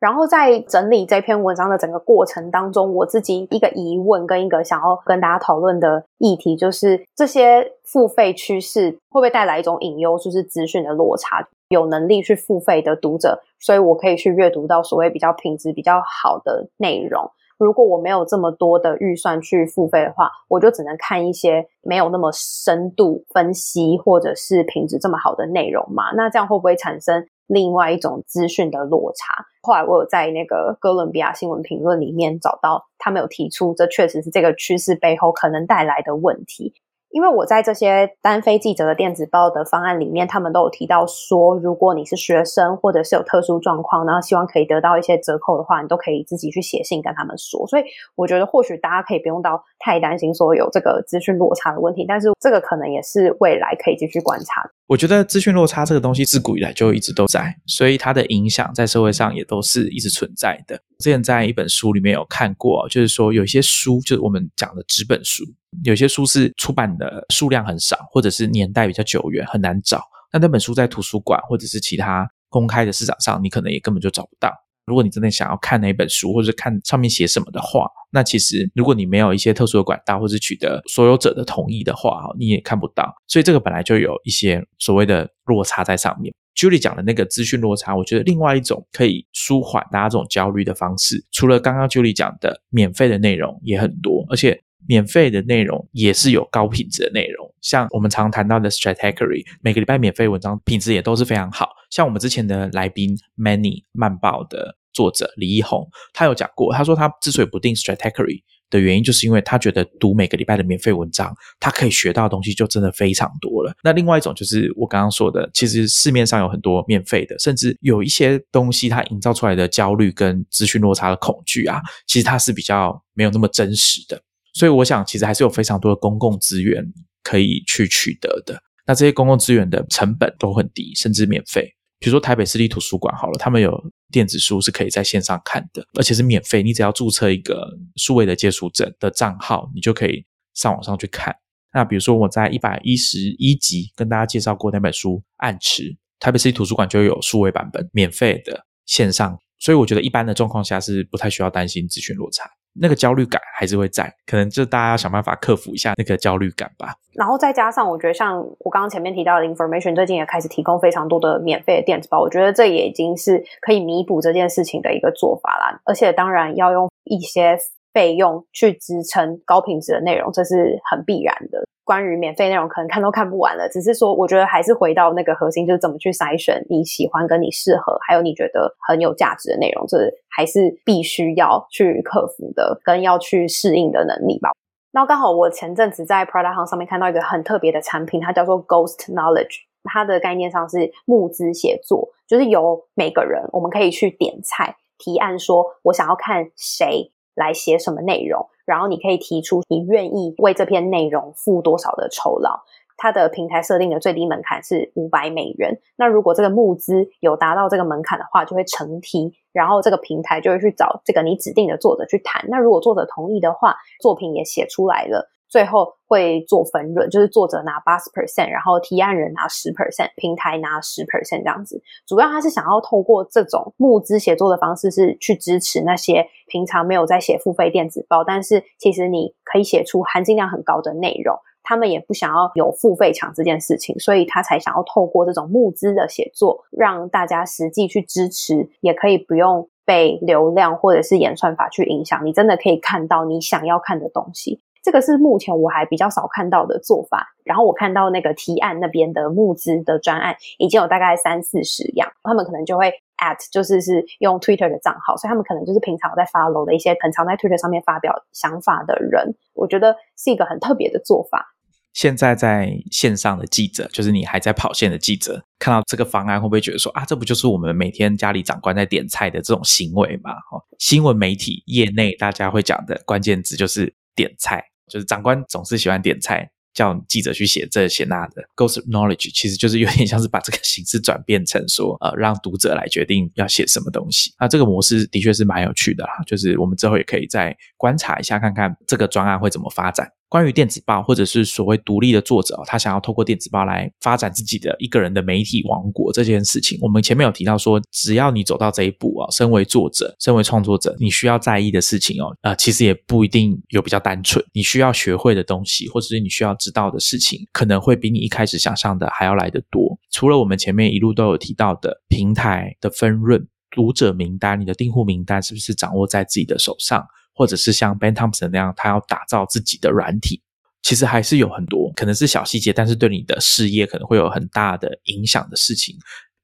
然后在整理这篇文章的整个过程当中，我自己一个疑问跟一个想要跟大家讨论的议题，就是这些付费趋势会不会带来一种隐忧，就是资讯的落差？有能力去付费的读者，所以我可以去阅读到所谓比较品质比较好的内容。如果我没有这么多的预算去付费的话，我就只能看一些没有那么深度分析或者是品质这么好的内容嘛？那这样会不会产生？另外一种资讯的落差。后来我有在那个哥伦比亚新闻评论里面找到，他们有提出，这确实是这个趋势背后可能带来的问题。因为我在这些单非记者的电子报的方案里面，他们都有提到说，如果你是学生或者是有特殊状况，然后希望可以得到一些折扣的话，你都可以自己去写信跟他们说。所以我觉得或许大家可以不用到太担心说有这个资讯落差的问题，但是这个可能也是未来可以继续观察。我觉得资讯落差这个东西自古以来就一直都在，所以它的影响在社会上也都是一直存在的。之前在一本书里面有看过，就是说有些书就是我们讲的纸本书。有些书是出版的数量很少，或者是年代比较久远，很难找。那那本书在图书馆或者是其他公开的市场上，你可能也根本就找不到。如果你真的想要看那本书，或者看上面写什么的话，那其实如果你没有一些特殊的管道，或是取得所有者的同意的话，你也看不到。所以这个本来就有一些所谓的落差在上面。Julie 讲的那个资讯落差，我觉得另外一种可以舒缓大家这种焦虑的方式，除了刚刚 Julie 讲的免费的内容也很多，而且。免费的内容也是有高品质的内容，像我们常谈到的 Strategy，每个礼拜免费文章品质也都是非常好。像我们之前的来宾 Many 慢报的作者李一红，他有讲过，他说他之所以不定 Strategy 的原因，就是因为他觉得读每个礼拜的免费文章，他可以学到的东西就真的非常多了。那另外一种就是我刚刚说的，其实市面上有很多免费的，甚至有一些东西它营造出来的焦虑跟资讯落差的恐惧啊，其实它是比较没有那么真实的。所以我想，其实还是有非常多的公共资源可以去取得的。那这些公共资源的成本都很低，甚至免费。比如说台北市立图书馆好了，他们有电子书是可以在线上看的，而且是免费。你只要注册一个数位的借书证的账号，你就可以上网上去看。那比如说我在一百一十一集跟大家介绍过那本书《暗池》，台北市立图书馆就有数位版本，免费的线上。所以我觉得一般的状况下是不太需要担心资讯落差。那个焦虑感还是会在，可能就大家要想办法克服一下那个焦虑感吧。然后再加上，我觉得像我刚刚前面提到的，information 最近也开始提供非常多的免费的电子包，我觉得这也已经是可以弥补这件事情的一个做法啦。而且当然要用一些费用去支撑高品质的内容，这是很必然的。关于免费内容，可能看都看不完了。只是说，我觉得还是回到那个核心，就是怎么去筛选你喜欢、跟你适合，还有你觉得很有价值的内容，这还是必须要去克服的，跟要去适应的能力吧。那刚好我前阵子在 Prada 行上面看到一个很特别的产品，它叫做 Ghost Knowledge。它的概念上是募资写作，就是由每个人我们可以去点菜提案，说我想要看谁来写什么内容。然后你可以提出你愿意为这篇内容付多少的酬劳，它的平台设定的最低门槛是五百美元。那如果这个募资有达到这个门槛的话，就会成梯，然后这个平台就会去找这个你指定的作者去谈。那如果作者同意的话，作品也写出来了。最后会做分润，就是作者拿八十 percent，然后提案人拿十 percent，平台拿十 percent 这样子。主要他是想要透过这种募资写作的方式，是去支持那些平常没有在写付费电子报，但是其实你可以写出含金量很高的内容。他们也不想要有付费墙这件事情，所以他才想要透过这种募资的写作，让大家实际去支持，也可以不用被流量或者是演算法去影响，你真的可以看到你想要看的东西。这个是目前我还比较少看到的做法。然后我看到那个提案那边的募资的专案已经有大概三四十样，他们可能就会 at 就是是用 Twitter 的账号，所以他们可能就是平常在 follow 的一些很常在 Twitter 上面发表想法的人，我觉得是一个很特别的做法。现在在线上的记者，就是你还在跑线的记者，看到这个方案会不会觉得说啊，这不就是我们每天家里长官在点菜的这种行为吗？哈，新闻媒体业内大家会讲的关键字就是点菜，就是长官总是喜欢点菜。叫记者去写这写那的，ghost knowledge 其实就是有点像是把这个形式转变成说，呃，让读者来决定要写什么东西。那这个模式的确是蛮有趣的啦，就是我们之后也可以再观察一下，看看这个专案会怎么发展。关于电子报或者是所谓独立的作者，他想要透过电子报来发展自己的一个人的媒体王国这件事情，我们前面有提到说，只要你走到这一步啊，身为作者，身为创作者，你需要在意的事情哦，呃，其实也不一定有比较单纯，你需要学会的东西，或者是你需要知道的事情，可能会比你一开始想象的还要来得多。除了我们前面一路都有提到的平台的分润、读者名单、你的订户名单是不是掌握在自己的手上？或者是像 Ben Thompson 那样，他要打造自己的软体，其实还是有很多可能是小细节，但是对你的事业可能会有很大的影响的事情。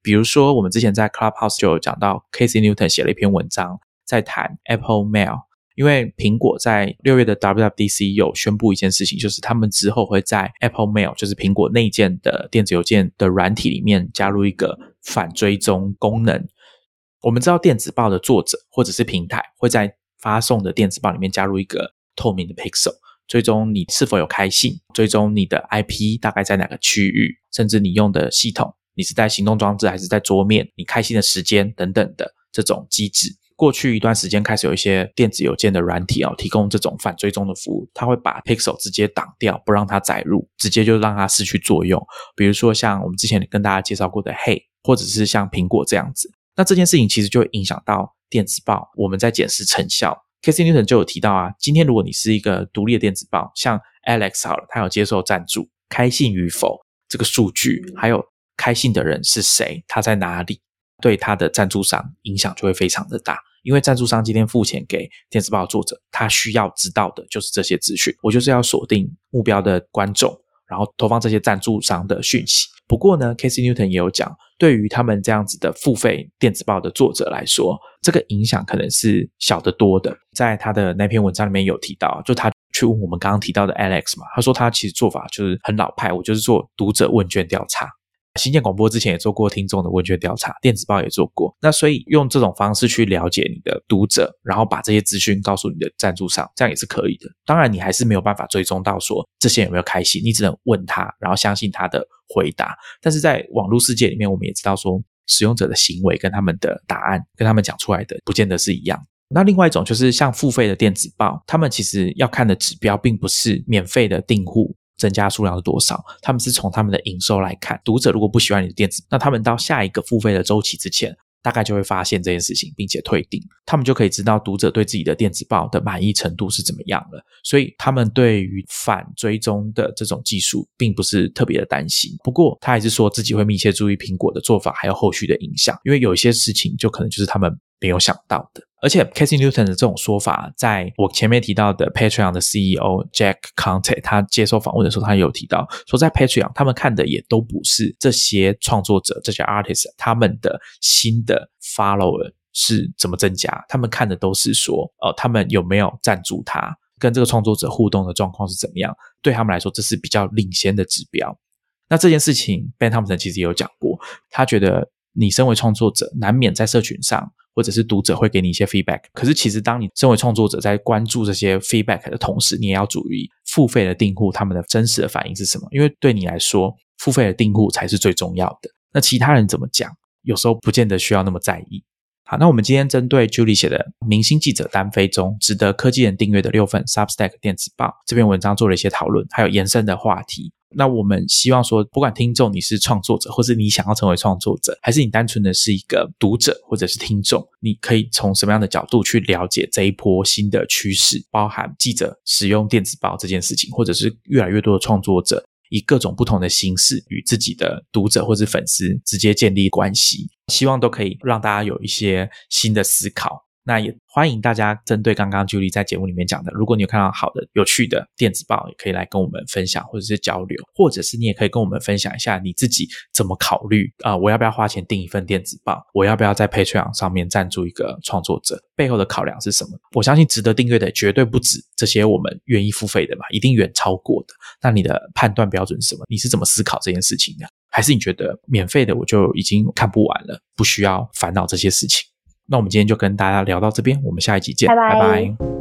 比如说，我们之前在 Clubhouse 就有讲到，Casey Newton 写了一篇文章，在谈 Apple Mail，因为苹果在六月的 WWDC 有宣布一件事情，就是他们之后会在 Apple Mail，就是苹果内建的电子邮件的软体里面加入一个反追踪功能。我们知道电子报的作者或者是平台会在发送的电子报里面加入一个透明的 pixel，追踪你是否有开信，追踪你的 IP 大概在哪个区域，甚至你用的系统，你是在行动装置还是在桌面，你开信的时间等等的这种机制。过去一段时间开始有一些电子邮件的软体哦，提供这种反追踪的服务，它会把 pixel 直接挡掉，不让它载入，直接就让它失去作用。比如说像我们之前跟大家介绍过的 Hey，或者是像苹果这样子，那这件事情其实就会影响到。电子报，我们在检视成效。Casey Newton 就有提到啊，今天如果你是一个独立的电子报，像 Alex 好了，他有接受赞助，开信与否这个数据，还有开信的人是谁，他在哪里，对他的赞助商影响就会非常的大。因为赞助商今天付钱给电子报作者，他需要知道的就是这些资讯。我就是要锁定目标的观众。然后投放这些赞助商的讯息。不过呢，Casey Newton 也有讲，对于他们这样子的付费电子报的作者来说，这个影响可能是小得多的。在他的那篇文章里面有提到，就他去问我们刚刚提到的 Alex 嘛，他说他其实做法就是很老派，我就是做读者问卷调查。新建广播之前也做过听众的问卷调查，电子报也做过。那所以用这种方式去了解你的读者，然后把这些资讯告诉你的赞助商，这样也是可以的。当然，你还是没有办法追踪到说这些有没有开心，你只能问他，然后相信他的回答。但是在网络世界里面，我们也知道说，使用者的行为跟他们的答案跟他们讲出来的不见得是一样。那另外一种就是像付费的电子报，他们其实要看的指标并不是免费的订户。增加数量是多少？他们是从他们的营收来看。读者如果不喜欢你的电子，那他们到下一个付费的周期之前，大概就会发现这件事情，并且退订。他们就可以知道读者对自己的电子报的满意程度是怎么样了。所以他们对于反追踪的这种技术，并不是特别的担心。不过他还是说自己会密切注意苹果的做法，还有后续的影响，因为有一些事情就可能就是他们没有想到的。而且，Casey Newton 的这种说法，在我前面提到的 Patreon 的 CEO Jack Conte，他接受访问的时候，他有提到说，在 Patreon，他们看的也都不是这些创作者、这些 artist 他们的新的 follower 是怎么增加，他们看的都是说，呃，他们有没有赞助他，跟这个创作者互动的状况是怎么样。对他们来说，这是比较领先的指标。那这件事情，Ben Thompson 其实也有讲过，他觉得你身为创作者，难免在社群上。或者是读者会给你一些 feedback，可是其实当你身为创作者在关注这些 feedback 的同时，你也要注意付费的订户他们的真实的反应是什么，因为对你来说，付费的订户才是最重要的。那其他人怎么讲，有时候不见得需要那么在意。好，那我们今天针对 Julie 写的《明星记者单飞中值得科技人订阅的六份 Substack 电子报》这篇文章做了一些讨论，还有延伸的话题。那我们希望说，不管听众你是创作者，或是你想要成为创作者，还是你单纯的是一个读者或者是听众，你可以从什么样的角度去了解这一波新的趋势，包含记者使用电子报这件事情，或者是越来越多的创作者。以各种不同的形式与自己的读者或者粉丝直接建立关系，希望都可以让大家有一些新的思考。那也欢迎大家针对刚刚 Julie 在节目里面讲的，如果你有看到好的、有趣的电子报，也可以来跟我们分享或者是交流，或者是你也可以跟我们分享一下你自己怎么考虑啊？我要不要花钱订一份电子报？我要不要在 Patreon 上面赞助一个创作者？背后的考量是什么？我相信值得订阅的绝对不止这些我们愿意付费的嘛，一定远超过的。那你的判断标准是什么？你是怎么思考这件事情的？还是你觉得免费的我就已经看不完了，不需要烦恼这些事情？那我们今天就跟大家聊到这边，我们下一集见，拜拜。